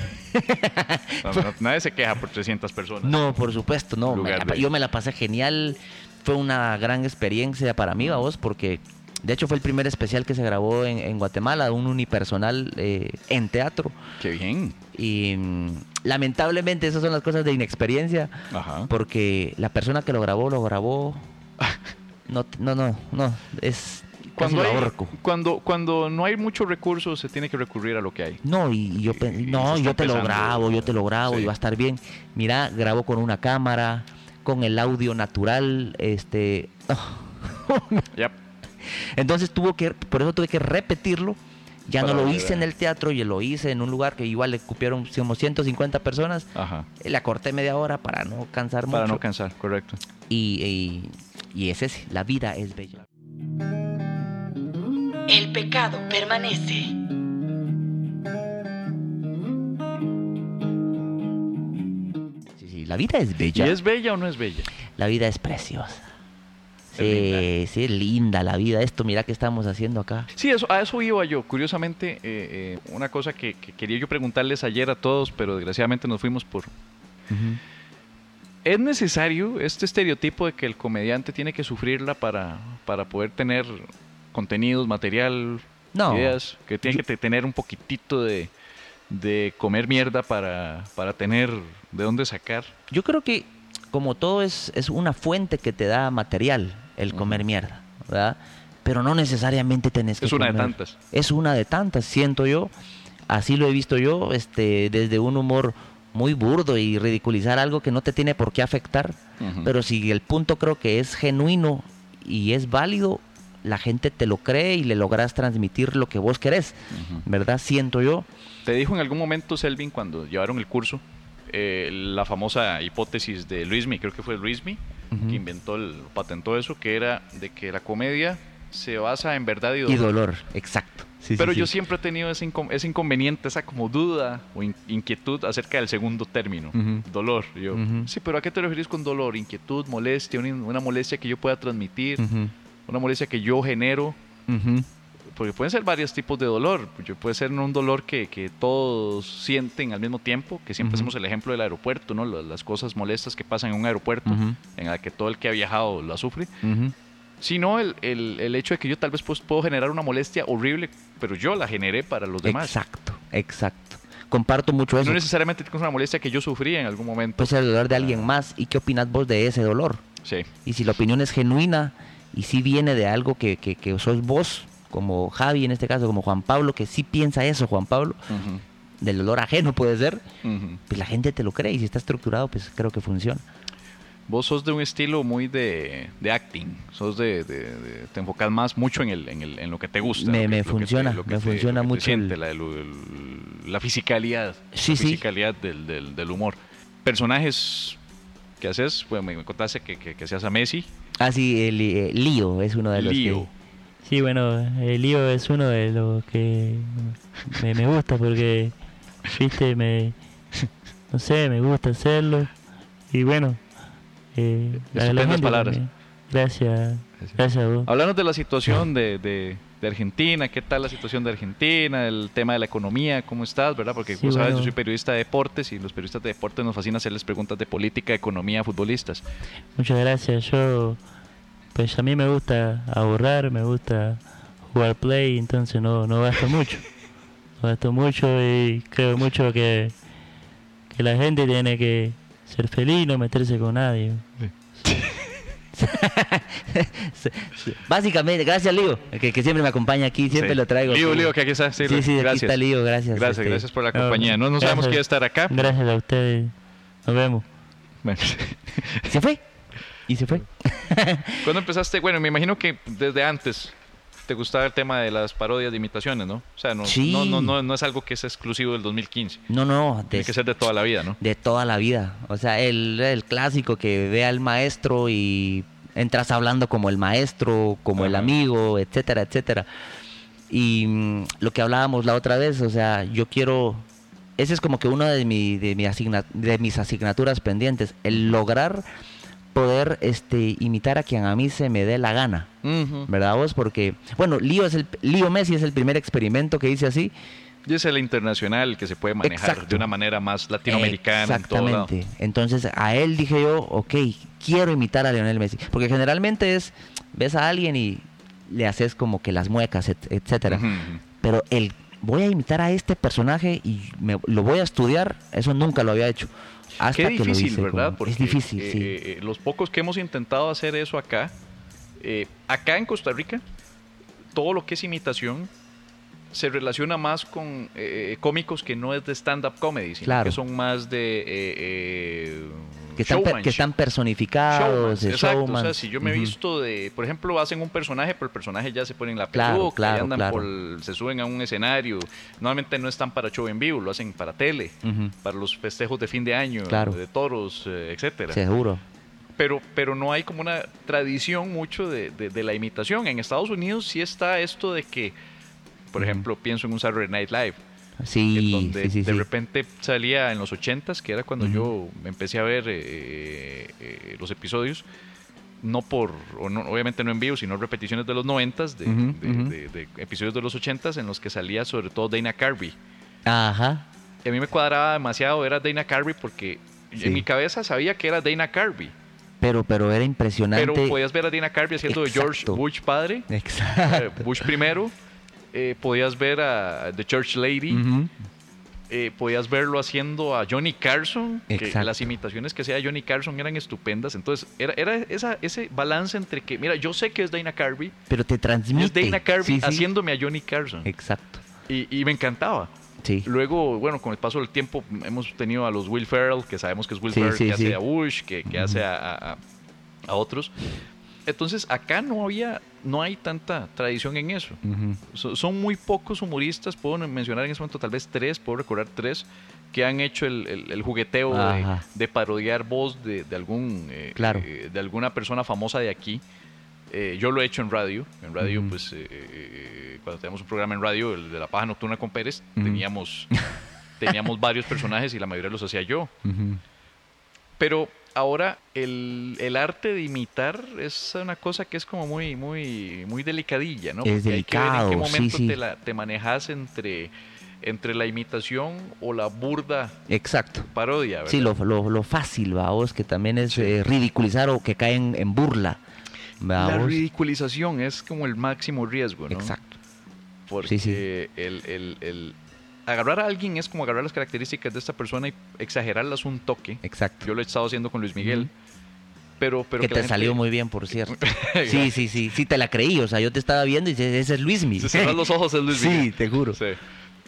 No, no, nadie se queja por 300 personas. No, por supuesto, no. Lugar la- de- yo me la pasé genial. Fue una gran experiencia para mí, vos, porque de hecho fue el primer especial que se grabó en, en Guatemala, un unipersonal eh, en teatro. Qué bien. Y mm, lamentablemente esas son las cosas de inexperiencia, Ajá. porque la persona que lo grabó, lo grabó. No, no, no, no, es. Cuando, hay- cuando, cuando no hay muchos recursos, se tiene que recurrir a lo que hay. No, y, y yo, Y- no, yo te lo grabo, yo te lo grabo y va a estar bien. Mira, grabo con una cámara, con el audio natural, este, Ya. Entonces tuvo que, por eso tuve que repetirlo. Ya Para no lo hice en el teatro y lo hice en un lugar que igual le cupieron como 150 personas. Ajá. Le acorté media hora para no cansar Para mucho. no cansar, correcto. y, y, y es ese, la vida es bella. El pecado permanece. Sí, sí, la vida es ¿Y bella. es bella o no es bella? La vida es preciosa. Sí, sí, es linda la vida. Esto, mira que estamos haciendo acá. Sí, eso, a eso iba yo. Curiosamente, eh, eh, una cosa que, que quería yo preguntarles ayer a todos, pero desgraciadamente nos fuimos por... ¿Es necesario este estereotipo de que el comediante tiene que sufrirla para, para poder tener contenidos, material, No. ideas? Que tiene que te- tener un poquitito de, de comer mierda para, para tener de dónde sacar. Yo creo que como todo es, es una fuente que te da material, el comer mierda, ¿verdad? Pero no necesariamente tenés que Es una de comer. tantas. Es una de tantas, siento yo. Así lo he visto yo, este, desde un humor muy burdo y ridiculizar algo que no te tiene por qué afectar. Pero si el punto creo que es genuino y es válido, la gente te lo cree y le logras transmitir lo que vos querés. ¿verdad? Siento yo. Te dijo en algún momento, Selvin, cuando llevaron el curso, eh, la famosa hipótesis de Luismi, creo que fue Luismi, Que inventó, el, patentó eso, que era de que la comedia se basa en verdad y dolor. Y dolor, exacto. Sí, sí, Pero yo sí. siempre he tenido ese, incon- ese inconveniente, esa como duda o in- inquietud acerca del segundo término, dolor. Yo. Sí, pero ¿a qué te refieres con dolor? Inquietud, molestia, una, una molestia que yo pueda transmitir, una molestia que yo genero. Porque pueden ser varios tipos de dolor. Yo- Puede ser un dolor que, que todos sienten al mismo tiempo, que siempre hacemos el ejemplo del aeropuerto, ¿no? Las, cosas molestas que pasan en un aeropuerto, en la que todo el que ha viajado la sufre. Sino el, el, el hecho de que yo tal vez pues, puedo generar una molestia horrible, pero yo la generé para los demás. Exacto, exacto. Comparto mucho eso. No necesariamente es una molestia que yo sufrí en algún momento. Puede ser el dolor de alguien más. ¿Y qué opinas vos de ese dolor? Sí. Y si la opinión es genuina y si viene de algo que, que, que sos vos, como Javi en este caso, como Juan Pablo, que sí piensa eso, Juan Pablo, del dolor ajeno puede ser, pues la gente te lo cree y si está estructurado, pues creo que funciona. Vos sos de un estilo muy de, de acting, sos de, de- de- te enfocas más mucho en, el, en, el, en lo que te gusta. Me- me te- funciona, me te- funciona mucho el- siente, la, el- la fisicalidad, Sí, la sí. fisicalidad del, del, del humor. Personajes que haces, pues me, me contaste que, que, que hacías a Messi, Ah, sí, el, eh, Lío es uno de los Lío. que... Sí, bueno, el lío es uno de los que me, me gusta porque, viste, me, no sé, me gusta hacerlo. Y bueno, eh, la- palabras. Gracias, gracias a vos. Háblanos de la situación de, de, de Argentina, ¿qué tal la situación de Argentina? El tema de la economía, ¿cómo estás? ¿Verdad? Porque, Sí, sabes, yo soy periodista de deportes y los periodistas de deportes nos fascina hacerles preguntas de política, economía futbolistas. Muchas gracias. Yo, pues a mí me gusta ahorrar, me gusta jugar play, entonces no, no gasto mucho. No gasto mucho y creo mucho que, que la gente tiene que ser feliz y no meterse con nadie. Básicamente, gracias Lío, que, que siempre me acompaña aquí, siempre Sí. lo traigo. Lío, aquí. Lío, que aquí está. Sí, Sí, sí, aquí gracias. está Lío, gracias. Gracias, este, gracias por la compañía. No, no sabemos quién estar acá. Gracias a ustedes. Nos vemos. Bueno. Se fue. Y se fue. ¿Cuándo empezaste? Bueno, me imagino que desde antes te gustaba el tema de las parodias de imitaciones, ¿no? O sea, no, Sí. no, no, no, no es algo que es exclusivo del 2015. No, no, Tiene que ser de toda la vida, ¿no? de toda la vida. O sea, el, el clásico que ve al maestro y entras hablando como el maestro, como el amigo, etcétera, etcétera. Y mm, lo que hablábamos la otra vez, o sea, yo quiero ese es como que uno de, mi, de, mi asigna- de mis asignaturas pendientes, el lograr poder este, imitar a quien a mí se me dé la gana. ¿Verdad vos? Porque, bueno, Lío, es el, Lío Messi es el primer experimento que hice así. Y es el internacional que se puede manejar Exacto. de una manera más latinoamericana en todo lado. Exactamente. Entonces a él dije yo, ok, quiero imitar a Lionel Messi. Porque generalmente es, ves a alguien y le haces como que las muecas, et- etcétera. Pero el voy a imitar a este personaje y me- lo voy a estudiar, eso nunca lo había hecho. Hasta Qué que lo difícil, ¿verdad? Porque es difícil, eh, sí. eh, los pocos que hemos intentado hacer eso acá, eh, acá en Costa Rica, todo lo que es imitación se relaciona más con eh, cómicos que no es de stand-up comedy, sino Claro. que son más de que, están, per- showmanship. que están personificados, Showmans, de exacto. O sea, si yo me he visto de, por ejemplo, hacen un personaje, pero el personaje ya se pone en la peluca, claro, andan claro. por- se suben a un escenario. Normalmente no están para show en vivo, lo hacen para tele, para los festejos de fin de año, de toros, eh, etcétera. Seguro. Pero, pero no hay como una tradición mucho de, de- de la imitación. En Estados Unidos sí está esto de que, por ejemplo, pienso en un Saturday Night Live, Sí, donde sí, sí, de repente salía en los 80s, que era cuando Ujú. yo empecé a ver eh, eh, los episodios, no por, o no- obviamente no en vivo, sino repeticiones de los 90s, de, Ujú, de- ujú. de- de episodios de los 80s en los que salía sobre todo Dana Carvey. Ajá. Y a mí me cuadraba demasiado ver a Dana Carvey porque Sí. en mi cabeza sabía que era Dana Carvey. Pero, pero era impresionante. Pero podías ver a Dana Carvey haciendo de George. Bush padre, eh, Exacto. Bush primero. Eh, podías ver a The Church Lady. Eh, podías verlo haciendo a Johnny Carson. Que las imitaciones que hacía Johnny Carson eran estupendas. Entonces, era, era esa, ese balance entre que, mira, yo sé que es Dana Carvey. Pero te transmite. Es Dana Carvey Sí, sí. haciéndome a Johnny Carson. Exacto. Y, y me encantaba. Sí. Luego, bueno, con el paso del tiempo hemos tenido a los Will Ferrell, que sabemos que es Will Ferrell, que hace a Bush, que, que hace a- a- a otros. Entonces, acá no había, no hay tanta tradición en eso. So- son muy pocos humoristas, puedo mencionar en ese momento tal vez tres, puedo recordar tres, que han hecho el, el- el jugueteo de, parodiar voz de, de algún eh, Claro. eh, de alguna persona famosa de aquí. Eh, yo lo he hecho en radio. En radio, pues, cuando teníamos un programa en radio, el de la paja nocturna con Pérez, teníamos, teníamos varios personajes y la mayoría los hacía yo. Pero ahora el, el arte de imitar es una cosa que es como muy, muy, muy delicadilla, ¿no? Es Porque hay que ver en qué delicado, sí, momento sí. te, la, te manejas entre, entre la imitación o la burda Exacto. parodia, ¿verdad? Sí, lo, lo, lo fácil, vos, que también es Sí. eh, ridiculizar o que caen en burla. ¿va la vos? ridiculización es como el máximo riesgo, ¿no? Exacto. Porque Sí, sí. El, el- el- agarrar a alguien es como agarrar las características de esta persona y exagerarlas un toque. Exacto. Yo lo he estado haciendo con Luis Miguel. Pero, pero que te gente- salió muy bien, por cierto. sí, sí, sí, sí, te la creí. O sea, yo te estaba viendo y dices, ese es Luismi. Si cerras los ojos es Luis Sí, Miguel. te juro. Sí.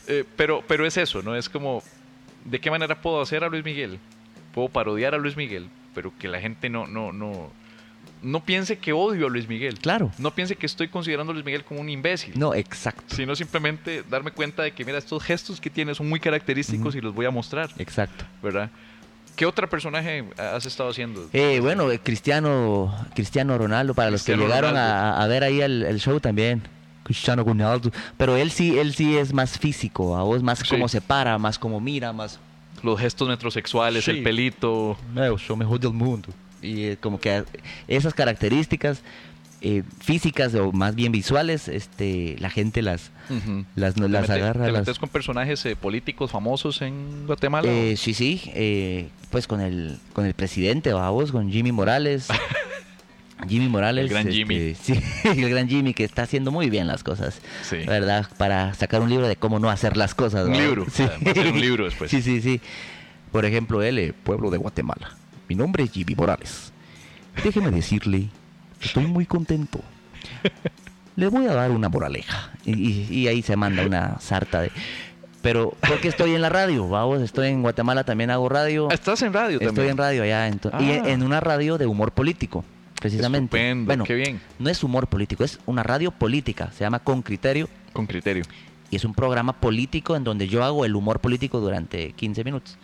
Eh, pero, pero es eso, ¿no? Es como, ¿de qué manera puedo hacer a Luis Miguel? Puedo parodiar a Luis Miguel, pero que la gente no, no, no, no piense que odio a Luis Miguel. Claro. No piense que estoy considerando a Luis Miguel como un imbécil. No, exacto. Sino simplemente darme cuenta de que, mira, estos gestos que tiene son muy característicos y los voy a mostrar, Exacto. ¿verdad? ¿Qué otro personaje has estado haciendo? Eh, bueno, eh, Cristiano, Cristiano Ronaldo, para los que Cristiano llegaron a, a ver ahí el, el show también. Cristiano Ronaldo. Pero él sí, él sí es más físico, a vos más Sí. como se para, más como mira, más... Los gestos metrosexuales, Sí. el pelito. yo soy mejor del mundo. Y eh, como que esas características eh, físicas o más bien visuales, este, la gente las, las, ¿Te las mete- agarra. ¿Te las- metes con personajes eh, políticos famosos en Guatemala? Eh, sí, sí, eh, pues con el, con el presidente, vamos, con Jimmy Morales. Jimmy Morales. El gran este, Jimmy. Sí, el gran Jimmy que está haciendo muy bien las cosas. Sí. ¿Verdad? Para sacar un libro de cómo no hacer las cosas. Un ¿no? libro, Sí. o sea, va a ser un libro después. Sí, sí, sí. Por ejemplo, él, pueblo de Guatemala. Mi nombre es Jimmy Morales. Déjeme decirle, estoy muy contento. Le voy a dar una moraleja. Y, y- y ahí se manda una sarta de... Pero, porque estoy en la radio, vamos, estoy en Guatemala, también hago radio. Ah, Estás en radio Estoy también. en radio allá, y Ah. en una radio de humor político, precisamente. Estupendo, bueno, qué bien. no es humor político, es una radio política, se llama Con Criterio, Con criterio. y es un programa político en donde yo hago el humor político durante 15 minutos.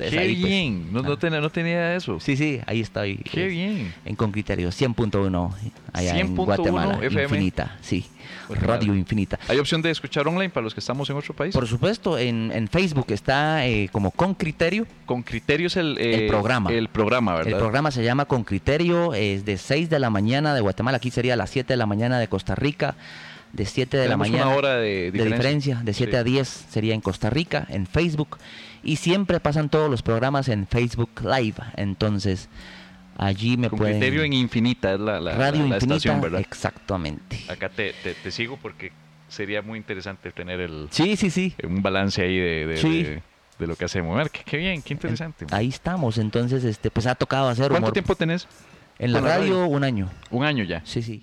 Entonces, Qué ahí, pues, bien. no, no, tenía, no tenía eso. Sí, sí, ahí estoy. Qué eh, bien. En Con Criterio, 100.1, allá en 100.1 Guatemala. FM. Infinita, sí. Guatemala. Radio Infinita. ¿Hay opción de escuchar online para los que estamos en otro país? Por supuesto, en, en Facebook está eh, como Con Criterio. Con criterios el, eh, El programa. El programa, ¿verdad? El programa se llama Con Criterio, es de 6 de la mañana de Guatemala, aquí sería las 7 de la mañana de Costa Rica, de 7 de Tenemos la mañana una hora de diferencia. diferencia, de 7 Sí. a 10 sería en Costa Rica, en Facebook, y siempre pasan todos los programas en Facebook Live, entonces allí me Con pueden... criterio en infinita es la, la, Radio la- la Infinita, estación, ¿verdad? exactamente. Acá te, te, te sigo porque sería muy interesante tener el, Sí, sí, sí. un balance ahí de, de, Sí. de- de lo que hacemos. A ver, qué, qué bien, qué interesante. Ahí estamos, entonces este pues ha tocado hacer ¿Cuánto humor. tiempo tenés? En la radio, radio? un año. Un año ya. Sí, sí.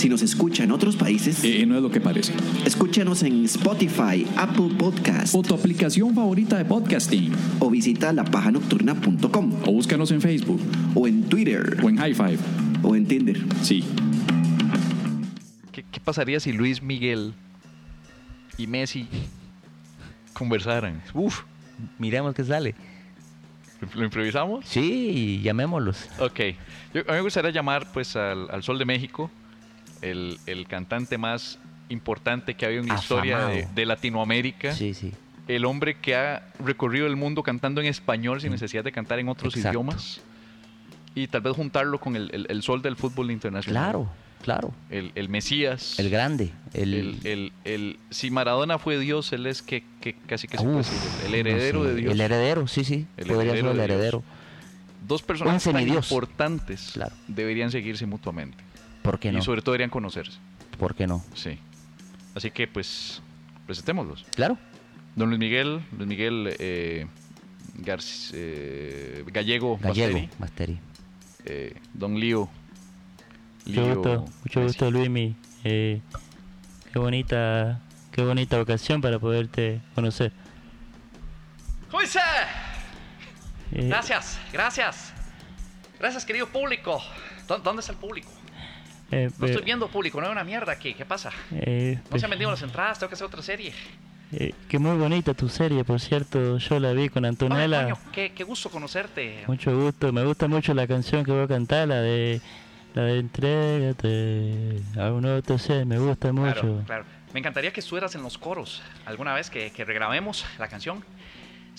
Si nos escucha en otros países, Eh, no es lo que parece. escúchanos en Spotify, Apple Podcast O tu aplicación favorita de podcasting. o visita lapajanocturna.com O búscanos en Facebook. o en Twitter O en High Five. o en Tinder. Sí. ¿Qué, qué pasaría si Luis Miguel y Messi conversaran? Uf, Miremos qué sale. ¿lo improvisamos? Sí, llamémoslos. Ok. Yo, a mí me gustaría llamar pues al, al Sol de México, el, el cantante más importante que ha habido en la historia de, Latinoamérica. Sí, sí. El hombre que ha recorrido el mundo cantando en español sin necesidad de cantar en otros Exacto. idiomas. Y tal vez juntarlo con el, el- el sol del fútbol internacional. Claro, claro. El, el Mesías. El grande. El, El, el- el- si Maradona fue Dios, él es que, que casi que se puede Uf, decir, el heredero no sé, de Dios. El heredero, sí, sí. El Podría ser heredero el heredero. Dos personajes Un tan importantes Claro. deberían seguirse mutuamente. ¿Por qué no? Y sobre todo deberían conocerse. ¿Por qué no? Sí. Así que pues presentémoslos. Claro. Don Luis Miguel, Luis Miguel eh, Garci- eh, Gallego, Gallego, Basteri, Basteri. eh, Don Lío. Mucho Lío gusto, mucho gusto Luismi. Eh, qué bonita, qué bonita ocasión para poderte conocer. ¡Juice! Eh, Gracias, gracias. Gracias, querido público. ¿Dó- ¿Dónde está el público? Eh, No eh, estoy viendo público, no hay una mierda aquí. ¿Qué pasa? eh, No pues, se han vendido las entradas, tengo que hacer otra serie. eh, que muy bonita tu serie, por cierto. Yo la vi con Antonella. coño, qué, qué gusto conocerte. Mucho gusto, me gusta mucho la canción que voy a cantar, la de la de Entrégate a un otro ser, me gusta mucho. Claro, claro. Me encantaría que estuvieras en los coros alguna vez que, que regrabemos la canción.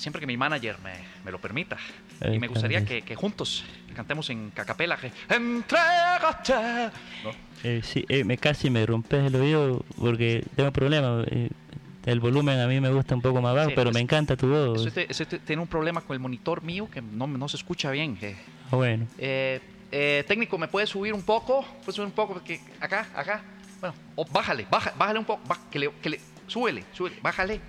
Siempre que mi manager me, me lo permita. Eh, y me gustaría que, que juntos cantemos en cacapela. Entrégate. ¿No? Eh, sí, eh, me casi me rompes el oído porque tengo problemas. eh, el volumen a mí me gusta un poco más bajo, Sí, pero pues, me encanta tu voz. Eso te- eso te- tiene un problema con el monitor mío que no, no se escucha bien. que- Ah, bueno, Eh, eh, técnico, ¿me puedes subir un poco? ¿Puedes subir un poco? Porque acá, acá. Bueno, o bájale, baja, bájale un poco. baj- que le, que le, súbele, súbele, bájale.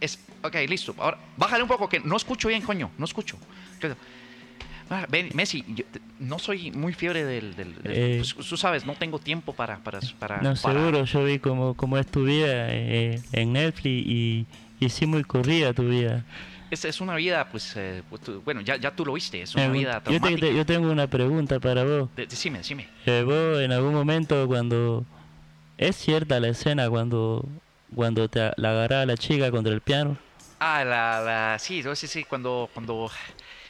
Es, ok, listo. Ahora, bájale un poco, que no escucho bien, coño. No escucho. Ah, ven, Messi, yo no soy muy fiebre del... del- del- Eh. pues, tú sabes, no tengo tiempo para... para, para no, para- seguro, yo vi cómo, cómo es tu vida eh, en Netflix y, y sí muy corrida tu vida. Es, es una vida, pues, eh, pues, tú- bueno, ya, ya tú lo viste, es una Eh, vida yo, te- te- yo tengo una pregunta para vos. De- decime, decime. Eh, vos en algún momento cuando... ¿Es cierta la escena cuando, cuando te la agarraba la chica contra el piano? Ah, la, la, sí, sí, sí, cuando, cuando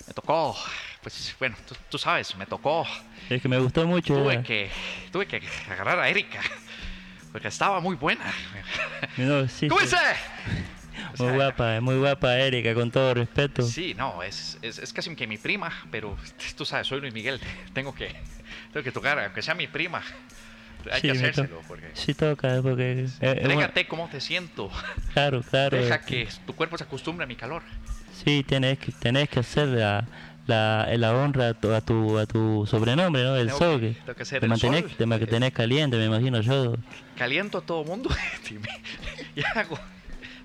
me tocó, pues, bueno, tú, tú sabes, me tocó. Es que me gustó mucho. Tuve que, tuve que agarrar a Erika, porque estaba muy buena. No, sí, ¿Cómo sí. dice? Muy guapa, muy guapa Erika, con todo respeto. Sí, no, es, es, es casi que mi prima, pero tú sabes, soy Luis Miguel, tengo que, tengo que tocar, aunque sea mi prima, hay Sí, que hacérselo, porque... Sí toca, porque... eh, eh, bueno, cómo te siento, claro, claro. deja eh, que tu cuerpo se acostumbre a mi calor. Sí, tenés que, tenés que hacer la, la, la honra a tu, a tu, a tu sobrenombre, ¿no? El Tengo sol. que- tengo que ser te el mantenés, sol. te mantenés caliente, me imagino yo. Caliento a todo mundo y hago,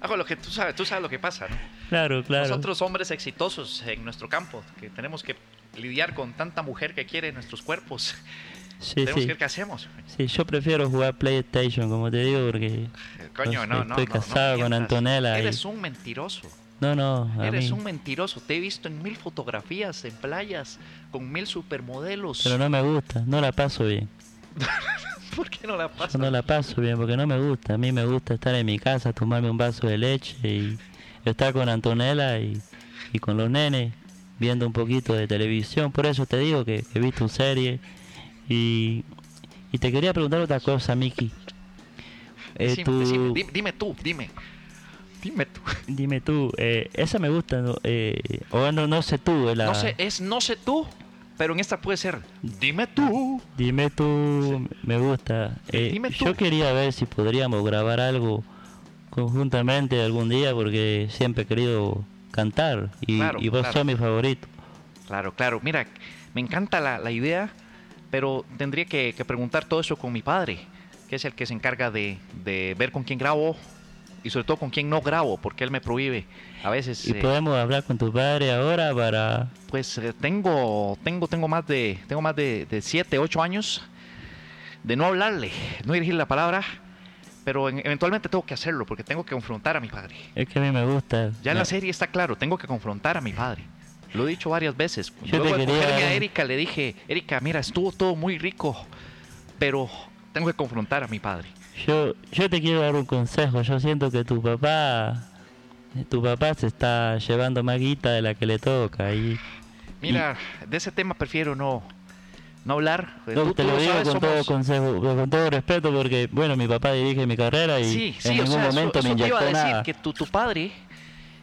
hago lo que tú sabes, tú sabes lo que pasa, ¿no? Claro, claro. Nosotros hombres exitosos en nuestro campo, que tenemos que lidiar con tanta mujer que quiere nuestros cuerpos. Sí, Tenemos sí. que ver qué hacemos. Sí, yo prefiero jugar PlayStation, como te digo, porque Coño, no, no. estoy no, casado con. Antonella y- Eres un mentiroso. no, no, a Eres mí. un mentiroso. Te he visto en mil fotografías en playas con mil supermodelos. Pero no me gusta, no la paso bien. ¿Por qué no la pasas? Yo no la paso bien porque no me gusta. A mí me gusta estar en mi casa, tomarme un vaso de leche y estar con Antonella y, y con los nenes viendo un poquito de televisión. Por eso te digo que, que vi tu serie. Y, y te quería preguntar otra cosa, Miki. Eh, Decime, dime, dime tú, dime. Dime tú. Dime tú, eh, esa me gusta, ¿no? Eh, o no, no sé tú. La, No sé, es no sé tú, pero en esta puede ser dime tú. Dime tú, me gusta. Eh, Dime tú. Yo quería ver si podríamos grabar algo conjuntamente algún día porque siempre he querido cantar y, Claro, y vos claro. sos mi favorito. Claro, claro. Mira, me encanta la, la idea, pero tendría que, que preguntar todo eso con mi padre, que es el que se encarga de, de ver con quién grabo y sobre todo con quién no grabo, porque él me prohíbe. A veces, Y eh, podemos hablar con tu padre ahora para... pues eh, tengo, tengo, tengo más de, tengo más de, de siete, ocho años de no hablarle, no dirigir la palabra, pero en- eventualmente tengo que hacerlo porque tengo que confrontar a mi padre. Es que a mí me gusta. Ya en Me- la serie está claro, tengo que confrontar a mi padre. Lo he dicho varias veces. Yo Luego te quería- a Erika le dije, Erika, mira, estuvo todo muy rico, pero tengo que confrontar a mi padre. Yo, yo te quiero dar un consejo. Yo siento que tu papá... Tu papá se está llevando más guita de la que le toca y... Mira, de ese tema prefiero no, no hablar. No, Tú- te lo digo sabes, con todo somos- consejo, con todo respeto porque, bueno, mi papá dirige mi carrera y Sí, sí, en o ningún sea, eso- momento me eso te iba a inyectó decir nada. que tu, tu padre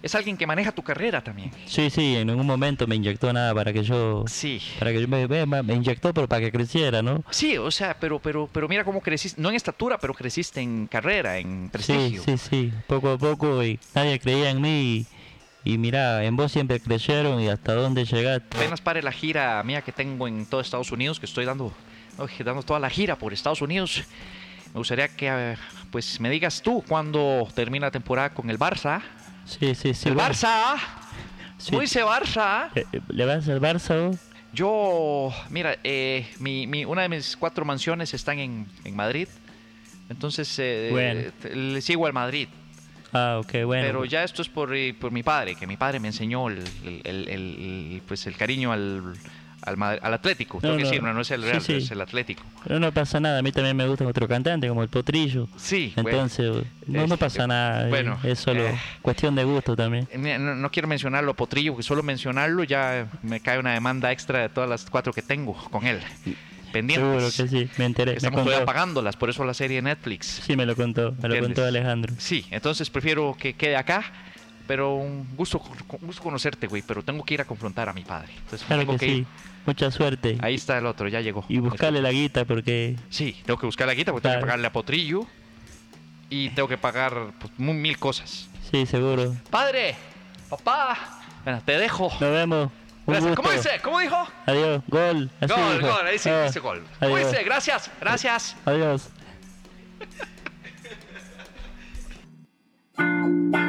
es alguien que maneja tu carrera también. Sí, sí, en ningún momento me inyectó nada para que yo... Sí. Para que yo me, me, me inyectó, pero para que creciera, ¿no? Sí, o sea, pero, pero, pero mira cómo creciste, no en estatura, pero creciste en carrera, en Sí, prestigio. sí, sí, poco a poco y nadie creía en mí y, y mira, en vos siempre creyeron y hasta dónde llegaste. Apenas pare la gira mía que tengo en todo Estados Unidos, que estoy dando, dando toda la gira por Estados Unidos. Me gustaría que eh, pues me digas tú cuándo termina la temporada con el Barça. Sí, sí, sí. el bueno, Barça. sí. ¿Cómo dice Barça? Eh, eh, ¿Le vas al Barça vos? Yo, mira, eh, mi, mi- una de mis cuatro mansiones están en, en Madrid. Entonces, eh, Bueno. le sigo al Madrid. Ah, ok, bueno. Pero ya esto es por, eh, por mi padre, que mi padre me enseñó el, el- el- el- pues el cariño al, al, al Atlético. Tengo No, que no. decirlo, no es el Sí, Real, sí. es el Atlético. Pero no pasa nada, a mí también me gusta otro cantante como el Potrillo. Sí, bueno. Entonces, no, no este, pasa nada, eh, bueno, es solo eh. cuestión de gusto también. Eh, No, no quiero mencionarlo, Potrillo, porque solo mencionarlo ya me cae una demanda extra de todas las cuatro que tengo con él. Pendientes. Seguro que sí, me enteré. Me Estamos todavía contó. pagándolas, por eso la serie Netflix. Sí, me lo contó, me lo contó Alejandro. Sí, entonces prefiero que quede acá, pero un gusto, un gusto conocerte, güey, pero tengo que ir a confrontar a mi padre. Entonces Claro tengo que que ir. Mucha suerte. Ahí está el otro, ya llegó. Y buscarle la guita porque Sí, tengo que buscar la guita porque tengo Claro. que pagarle a Potrillo y tengo que pagar pues, mil cosas. sí, seguro. Padre, papá, bueno, te dejo. Nos vemos. ¿Cómo dice? ¿Cómo dijo? Adiós, gol. Así gol, dijo. gol, ahí sí Ah, dice gol. ¿Cómo dice? Gracias, gracias. Adiós.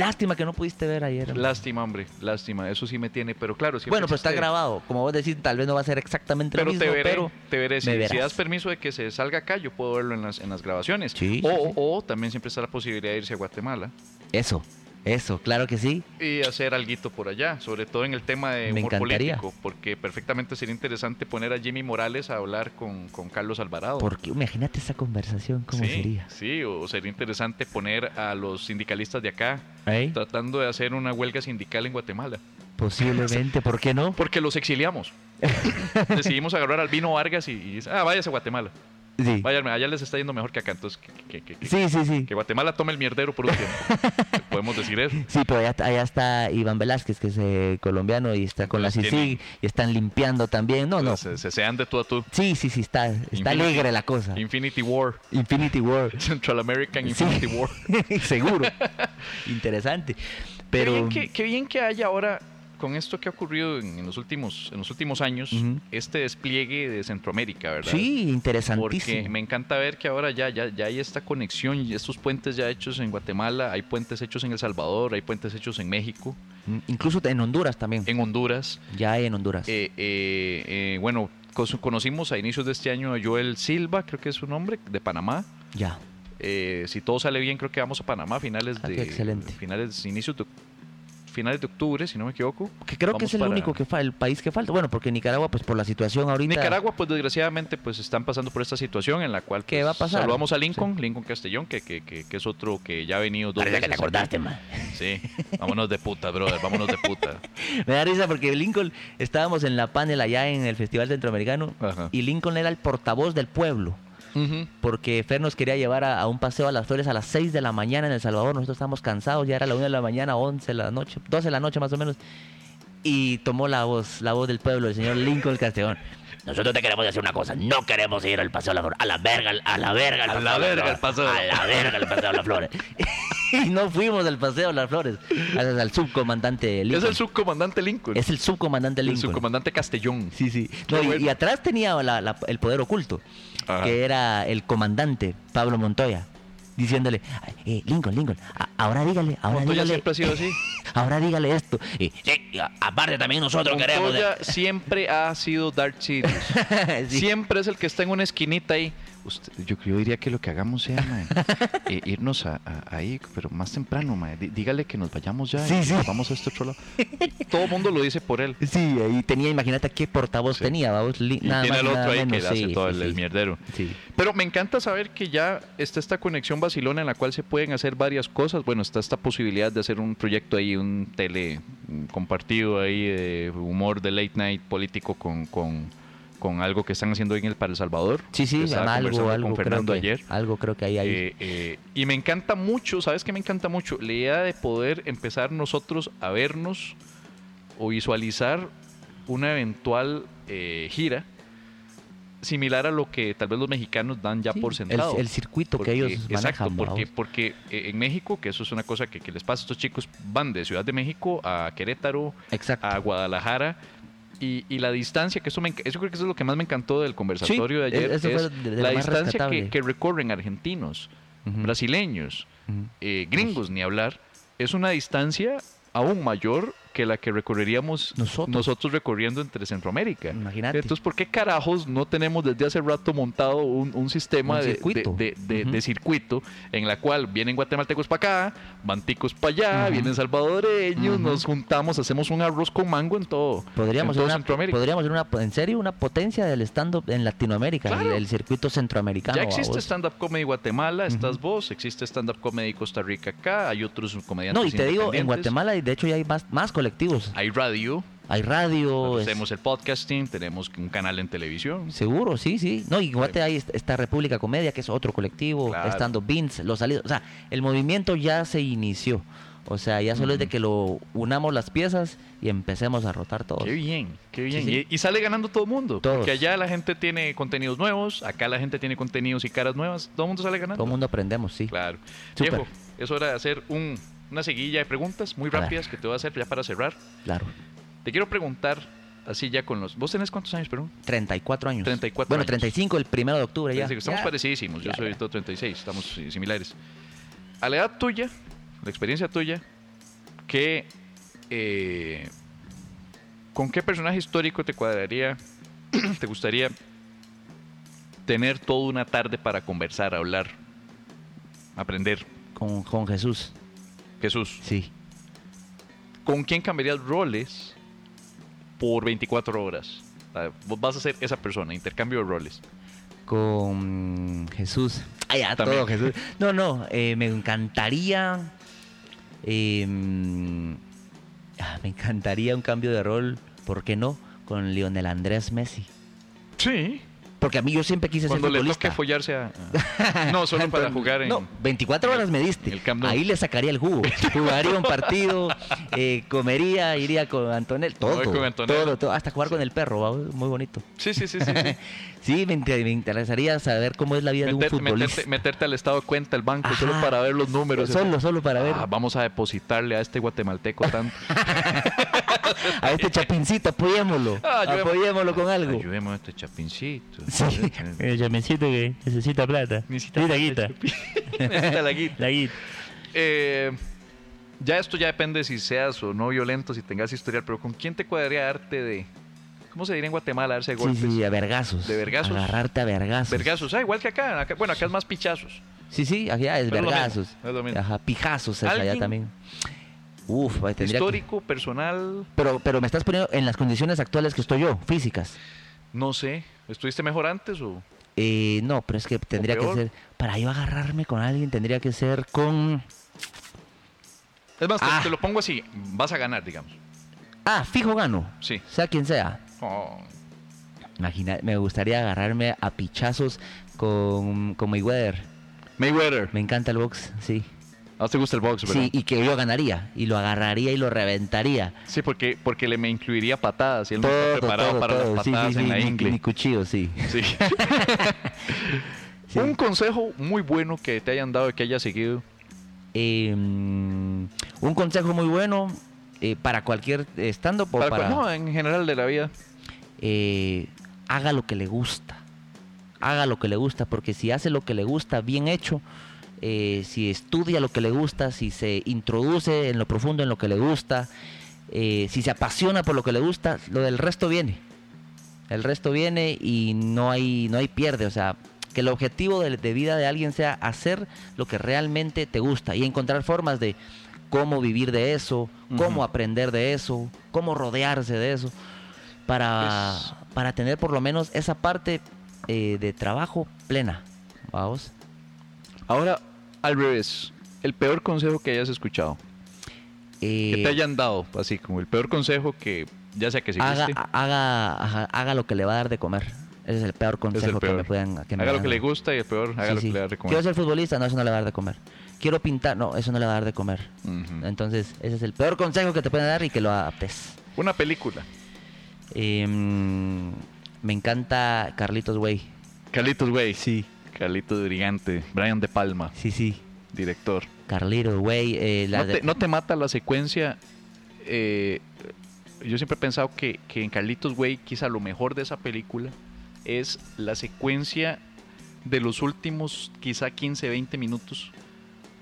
Lástima que no pudiste ver ayer. Lástima, hombre, lástima. Eso sí me tiene, pero claro. siempre Bueno, pero está grabado. Como vos decís, tal vez no va a ser exactamente Pero lo mismo, te veré, pero te veré. Si, si das permiso de que se salga acá, yo puedo verlo en las, en las grabaciones. Sí, o, sí. o también siempre está la posibilidad de irse a Guatemala eso, eso, claro que sí. y hacer algo por allá, sobre todo en el tema de Me humor encantaría. político, porque perfectamente sería interesante poner a Jimmy Morales a hablar con, con Carlos Alvarado. Porque imagínate esa conversación, ¿cómo sí, sería? Sí, o sería interesante poner a los sindicalistas de acá ¿Eh? tratando de hacer una huelga sindical en Guatemala. Posiblemente, ¿por qué no? Porque los exiliamos. Decidimos agarrar al Vino Vargas y, y ah, váyase a Guatemala. Sí, Váyanme, allá les está yendo mejor que acá. Entonces, que, que- que- sí, sí. sí. que Guatemala tome el mierdero por un tiempo. Podemos decir eso. Sí, pero allá, allá está Iván Velázquez, que es eh, colombiano y está con la CICIG y están limpiando también. No, no. Se, se sean de tú a tú. Sí, sí, sí, está, está Infinity- alegre la cosa. Infinity War. Infinity War. Central American Sí. Infinity War. Seguro. Interesante. Qué Pero bien, que, qué bien que haya ahora con esto que ha ocurrido en, en los últimos en los últimos años, este despliegue de Centroamérica, ¿verdad? Sí, Porque interesantísimo. me encanta ver que ahora ya, ya, ya hay esta conexión y estos puentes ya hechos en Guatemala, hay puentes hechos en El Salvador, hay puentes hechos en México, Mm, Incluso en Honduras también. en Honduras. Ya hay en Honduras. Eh, eh, eh, bueno, conocimos a inicios de este año a Joel Silva, creo que es su nombre, de Panamá. ya. Eh, si todo sale bien, creo que vamos a Panamá a finales Ah, de excelente. finales, inicios de, finales de octubre, si no me equivoco. Que creo que es el para- único que fa- el país que falta. Bueno, porque Nicaragua, pues por la situación ahorita. Nicaragua, pues desgraciadamente, pues están pasando por esta situación en la cual ¿Qué pues, va a pasar? Saludamos a Lincoln, Lincoln Castellón, que, que, que, que es otro que ya ha venido dos Parece que veces. te acordaste, man. Sí, vámonos de puta, brother, vámonos de puta. Me da risa porque Lincoln, estábamos en la panel allá en el Festival Centroamericano Ajá. y Lincoln era el portavoz del pueblo. Ujú. Porque Fer nos quería llevar a, a un paseo a las flores a las 6 de la mañana en El Salvador. Nosotros estábamos cansados, ya era la 1 de la mañana, 11 de la noche, 12 de la noche más o menos. Y tomó la voz, la voz del pueblo, el señor Lincoln Castellón. Nosotros te queremos decir una cosa, no queremos ir al paseo de las flores, a la verga, a la verga, el A la verga, el paseo a la verga el paseo de las flores. y no fuimos al paseo de las flores, gracias al subcomandante Lincoln. Es el subcomandante Lincoln. Es el subcomandante el Lincoln. subcomandante Castellón. Sí, sí. No, y- y, atrás tenía la- la- el poder oculto, Ajá. que era el comandante Pablo Montoya, diciéndole, "Ay, eh, Lincoln, Lincoln, a- ahora dígale, ahora Montoya dígale, siempre ha sido así. ahora dígale esto. Y a- aparte también nosotros queremos... de- Montoya siempre ha sido Darth Sidious. Sí. Siempre es el que está en una esquinita ahí. Usted- yo, yo diría que lo que hagamos sea mae, eh, irnos a, a- ahí, pero más temprano, mae. Dí- dígale que nos vayamos ya Sí, y sí. nos vamos a este otro lado. Todo el mundo lo dice por él. Sí, ahí tenía, imagínate qué portavoz Sí. tenía, vamos, li- Y nada tiene más, el otro nada ahí menos, que hace sí, todo el, mierdero. Pero me encanta saber que ya está esta conexión vacilona en la cual se pueden hacer varias cosas. Bueno, está esta posibilidad de hacer un proyecto ahí, un tele compartido ahí de humor de late night político con, con, con algo que están haciendo ahí en el para El Salvador. Sí, sí, Estaba algo, algo, con creo Fernando que, ayer. algo creo que ahí hay. Eh, eh, y me encanta mucho, ¿sabes qué me encanta mucho? La idea de poder empezar nosotros a vernos o visualizar una eventual eh, gira similar a lo que tal vez los mexicanos dan ya Sí, por sentado. el circuito que ellos Exacto, manejan, porque, vamos. porque eh, en México, que eso es una cosa que, que les pasa a estos chicos, van de Ciudad de México a Querétaro, Exacto. a Guadalajara. Y, y la distancia, que eso, me, eso creo que eso es lo que más me encantó del conversatorio Sí, de ayer, es de- de lo la distancia que, que recorren argentinos, brasileños, eh, gringos, ni hablar, es una distancia aún mayor que la que recorreríamos Nosotros. recorriendo entre Centroamérica. Imagínate. Entonces, ¿por qué carajos no tenemos desde hace rato montado un, un sistema Un de, circuito. de- de- circuito en la cual vienen guatemaltecos para acá, van ticos para allá, vienen salvadoreños, nos juntamos, hacemos un arroz con mango en todo, Podríamos en todo una, Centroamérica. podríamos ser una, en serio, una potencia del stand-up en Latinoamérica, Claro. el circuito centroamericano. Ya existe stand-up comedy Guatemala, estás vos, existe stand-up comedy Costa Rica acá, hay otros comediantes No, y te digo, en. Guatemala, y de hecho ya hay más, más colectivos. Hay radio, Hay radio. es- tenemos el podcasting, tenemos un canal en televisión. Seguro, sí, sí. No, y Guate hay esta- República Comedia, que es otro colectivo, Claro. stand-up Beans, los salidos. O sea, el movimiento ya se inició. O sea, ya solo es de que lo unamos las piezas y empecemos a rotar todo. Qué bien, qué bien. Sí, sí. Y, y sale ganando todo el mundo. Todos. Porque allá la gente tiene contenidos nuevos, acá la gente tiene contenidos y caras nuevas. Todo el mundo sale ganando. Todo el mundo aprendemos, sí. Claro. Súper. Viejo, es hora de hacer un- una seguilla de preguntas muy rápidas que te voy a hacer ya para cerrar. Claro. Te quiero preguntar, así ya con los... ¿Vos tenés cuántos años, perdón? 34 años. 34 bueno, años. 35 el primero de octubre ya. Estamos Ya. parecidísimos. Yo Ya, soy ya. todo 36. Estamos similares. A la edad tuya, la experiencia tuya, ¿qué, eh, ¿con qué personaje histórico te cuadraría, te gustaría tener toda una tarde para conversar, hablar, aprender? Con, con Jesús, Jesús, sí. ¿con quién cambiarías roles por 24 horas? Ah, Vos vas a ser esa persona, intercambio de roles. Con Jesús. Ya, También. todo Jesús. No, no, eh, me encantaría. eh, mm, ah, me encantaría un cambio de rol, ¿por qué no? Con Lionel Andrés Messi. Sí. Porque a mí yo siempre quise Cuando ser le futbolista. toque follarse a... No, solo para jugar en... No, 24 horas me diste. El Camp. Ahí le sacaría el jugo. Jugaría un partido, eh, comería, iría con Antonel, todo. Con Antonella. todo, todo, hasta jugar con el perro, va, muy bonito. Sí, sí, sí, sí. sí. Sí, me, me interesaría saber cómo es la vida de un futbolista. meterte, meterte al estado de cuenta del banco Ajá. solo para ver los números. Solo, solo para ver. Ah, vamos a depositarle a este guatemalteco tanto. a este chapincito, apoyémoslo. Ah, apoyémoslo con algo. Ayudemos a este chapincito. Sí. El chamencito que necesita plata. Necesita Necesita guita. Necesita la guita. La guita. Eh, ya esto ya depende si seas o no violento, si tengas historial, pero ¿con quién te cuadraría darte de... ¿Cómo se diría en Guatemala? Darse Sí, golpes. sí, a vergazos. ¿De vergazos? Agarrarte a vergazos. Vergazos. Ah, igual que acá. acá- Bueno, acá es más pichazos. Sí, sí, allá es Es lo mismo, vergazos. es lo mismo. Ajá, pijazos es allá también. Uf, ahí tendría que- Histórico, personal, Pero, pero me estás poniendo en las condiciones actuales que estoy yo, físicas. no sé. ¿Estuviste mejor antes o...? Eh, no, pero es que tendría que ser. Para yo agarrarme con alguien, tendría que ser con. Es más, te- Ah. te, lo pongo así. Vas a ganar, digamos. Ah, fijo gano. Sí. Sea quien sea. Oh, Imagina, me gustaría agarrarme a pichazos con, con Mayweather. Mayweather. Me encanta el box, sí. ¿A te gusta el box, verdad? Sí, y que yo ganaría. Y lo agarraría y lo reventaría. Sí, porque, porque le me incluiría patadas y él no Todo, está preparado todo, para todo. las Sí, patadas sí, en sí, la mi- ingle. Mi cuchillo, sí. Sí. Un consejo muy bueno que te hayan dado y que hayas seguido. Eh, mm, un consejo muy bueno eh, para cualquier stand-up o Para para... no, en general de la vida. eh, haga lo que le gusta. Haga lo que le gusta, porque si hace lo que le gusta bien hecho, eh, si estudia lo que le gusta, si se introduce en lo profundo en lo que le gusta, eh, si se apasiona por lo que le gusta, lo del resto viene. El resto viene y no hay, no hay pierde. O sea, que el objetivo de, de vida de alguien sea hacer lo que realmente te gusta y encontrar formas de cómo vivir de eso, cómo aprender de eso, cómo rodearse de eso, para, Es- para tener por lo menos esa parte eh, de trabajo plena. Vamos. Ahora, al revés. El peor consejo que hayas escuchado. Eh, Que te hayan dado, así como el peor consejo que ya sea que haga, haga, haga lo que le va a dar de comer. Ese es el peor consejo el que me puedan que me haga lo que le gusta y el peor, haga Sí, lo sí. que le da de Quiero comer. ser futbolista, no, eso no le va a dar de comer. Quiero pintar, no, eso no le va a dar de comer. Entonces, ese es el peor consejo que te pueden dar y que lo adaptes. Una película. Eh, me encanta Carlitos Way. Carlitos Way. Sí. Carlitos Brigante. Brian De Palma, Sí, sí. director. Carlitos Way. eh, ¿No de- te, no te mata la secuencia? eh, yo siempre he pensado que, que en Carlitos Way quizá lo mejor de esa película es la secuencia de los últimos quizá 15, 20 minutos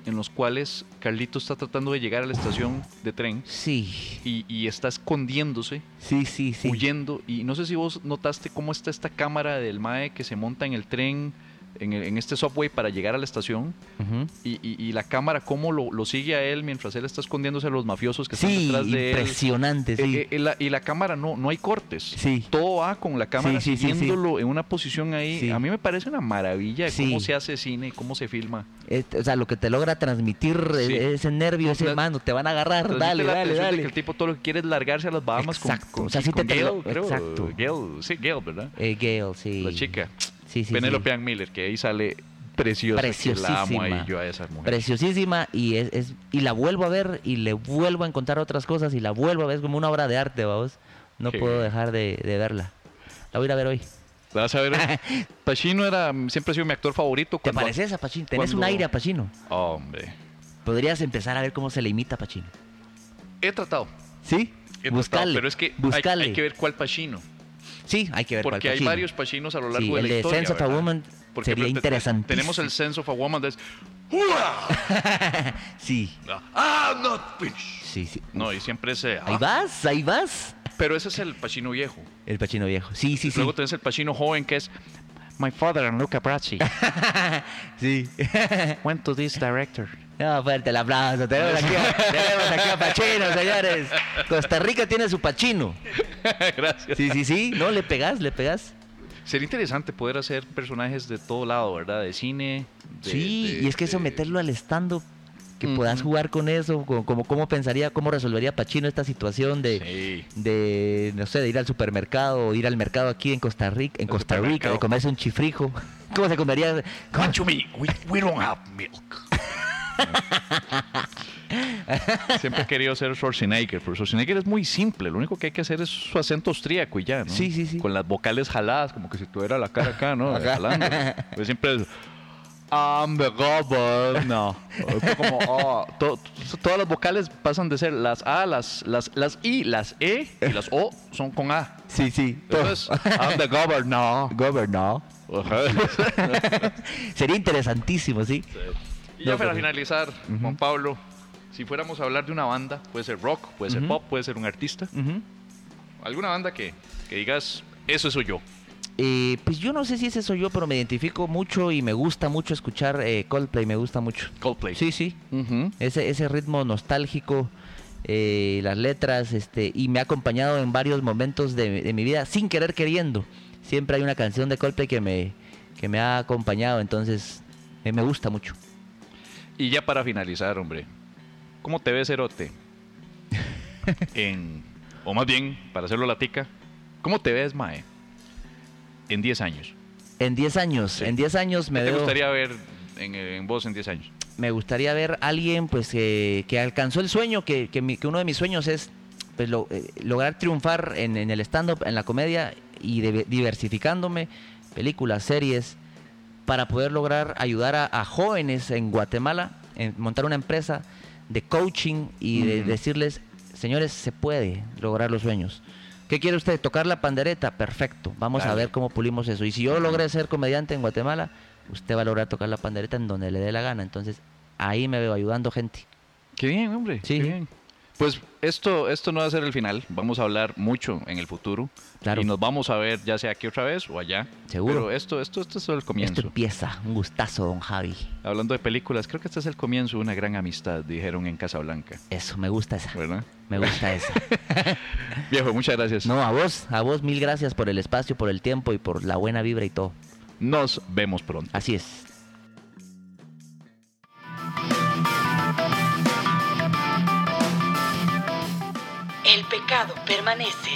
en los cuales Carlitos está tratando de llegar a la estación de tren Sí, y, y está escondiéndose, sí, sí, sí. huyendo. Y no sé si vos notaste cómo está esta cámara del MAE que se monta en el tren, en, en este subway para llegar a la estación. Ujú. Y, y- y la cámara, cómo lo, lo sigue a él mientras él está escondiéndose a los mafiosos que están Sí, detrás de él. impresionante, sí. Eh, eh, la- y la cámara no, no hay cortes. Sí. Todo va con la cámara Sí, siguiéndolo en una posición ahí. A mí me parece una maravilla de cómo se hace cine, cómo se filma. Eh, o sea, lo que te logra transmitir ese nervio, ese La- mano, te van a agarrar, dale, la dale, atención de dale. que el tipo todo lo que quiere es largarse a las Bahamas con, Exacto. con, O sea, te con Gail, lo- creo. exacto. Gail, sí, Gail, ¿verdad? Eh, Gale, sí. La chica. Sí, sí, Penelope. Ann Miller, que ahí sale preciosa. que La amo ahí Preciosísima. yo a esa mujer. Preciosísima y es, es- y la vuelvo a ver y le vuelvo a encontrar otras cosas y la vuelvo a ver es como una obra de arte, vamos. No Qué puedo dejar de, de verla. La voy a ir a ver hoy. ¿La Vas a ver. Pacino era, siempre ha sido mi actor favorito. ¿Te cuando- pareces a Pacino? Tenés un cuando- aire a Pacino. Hombre. Podrías empezar a ver cómo se le imita a Pacino. He tratado. ¿Sí? he Buscale. tratado, pero es que hay, hay que ver cuál Pacino. Sí, hay que ver cuál Porque hay Pacino. varios Pacinos a lo largo Sí, de el la de historia. Sense of a. Woman Porque sería te- te- interesantísimo. Tenemos el Sense of a Woman. de- Sí, I'm not finished. sí, sí. No, y siempre ese. Ahí ah. vas, ahí vas. Pero ese es el Pacino viejo. El Pacino viejo. Sí, sí, sí. Luego tenés el Pacino joven que es. My father and Luca Brasi Sí. went to this director. No, fuerte el aplauso. Tenemos aquí, a, tenemos aquí a Pacino, señores. Costa Rica tiene su Pacino. Gracias. Sí, sí, sí. No, le pegas, le pegas. Sería interesante poder hacer personajes de todo lado, ¿verdad? De cine. de- sí, de- y es que eso de- meterlo al stand-up, que Ujú. puedas jugar con eso, como, como cómo pensaría, cómo resolvería Pacino esta situación de, Sí. de, no sé, de ir al supermercado o ir al mercado aquí en Costa Rica, en Costa Rica, de comerse un chifrijo. ¿Cómo se comería? ¿Cómo-? We, we don't have milk. Siempre he querido ser Schwarzenegger, pero Schwarzenegger es muy simple. Lo único que hay que hacer es su acento austríaco y ya, ¿no? Sí, sí, sí. Con las vocales jaladas, como que si tuviera la cara acá, ¿no? Jalando. Pues siempre es. I'm the governor. No. Como, oh, to- todas las vocales pasan de ser las A, las, las, las I, las E y las O son con A. Sí, sí. Entonces, I'm the governor. Governor. Sería interesantísimo, sí. Y ya No, para finalizar, Juan Pablo, si fuéramos a hablar de una banda, puede ser rock, puede ser pop, puede ser un artista, Ujú. alguna banda que, que digas, eso soy yo. Eh, pues yo no sé si ese soy yo, pero me identifico mucho y me gusta mucho escuchar eh, Coldplay, me gusta mucho. Coldplay. Sí, sí. Ese, ese ritmo nostálgico, eh, las letras, este, y me ha acompañado en varios momentos de, de mi vida sin querer queriendo. Siempre hay una canción de Coldplay que me, que me ha acompañado, entonces eh, me gusta mucho. Y ya para finalizar, hombre, ¿cómo te ves, Erote? en, o más bien, para hacerlo latica, ¿cómo te ves, Mae? En 10 años. En 10 años, Sí. en 10 años me ¿Qué te veo- gustaría ver en, en vos en 10 años? me gustaría ver a alguien pues que, que alcanzó el sueño, que, que, mi- que uno de mis sueños es pues, lo- eh, lograr triunfar en, en el stand-up, en la comedia y de- diversificándome, películas, series, para poder lograr ayudar a, a jóvenes en Guatemala, en montar una empresa de coaching y de decirles, señores, se puede lograr los sueños. ¿Qué quiere usted? ¿Tocar la pandereta? Perfecto. Vamos a ver cómo pulimos eso. Y si yo logré ser comediante en Guatemala, usted va a lograr tocar la pandereta en donde le dé la gana. Entonces, ahí me veo ayudando gente. Qué bien, hombre. Sí. qué bien. Pues esto, esto no va a ser el final. Vamos a hablar mucho en el futuro. Claro. Y nos vamos a ver ya sea aquí otra vez o allá. Seguro. Pero esto, esto, esto es el comienzo. Esto empieza. Un gustazo, don Javi. Hablando de películas, creo que este es el comienzo de una gran amistad, dijeron en Casablanca. Eso, me gusta esa. ¿Verdad? Me gusta esa. Viejo, muchas gracias. No, a vos, a vos mil gracias por el espacio, por el tiempo y por la buena vibra y todo. Nos vemos pronto. Así es. El pecado permanece.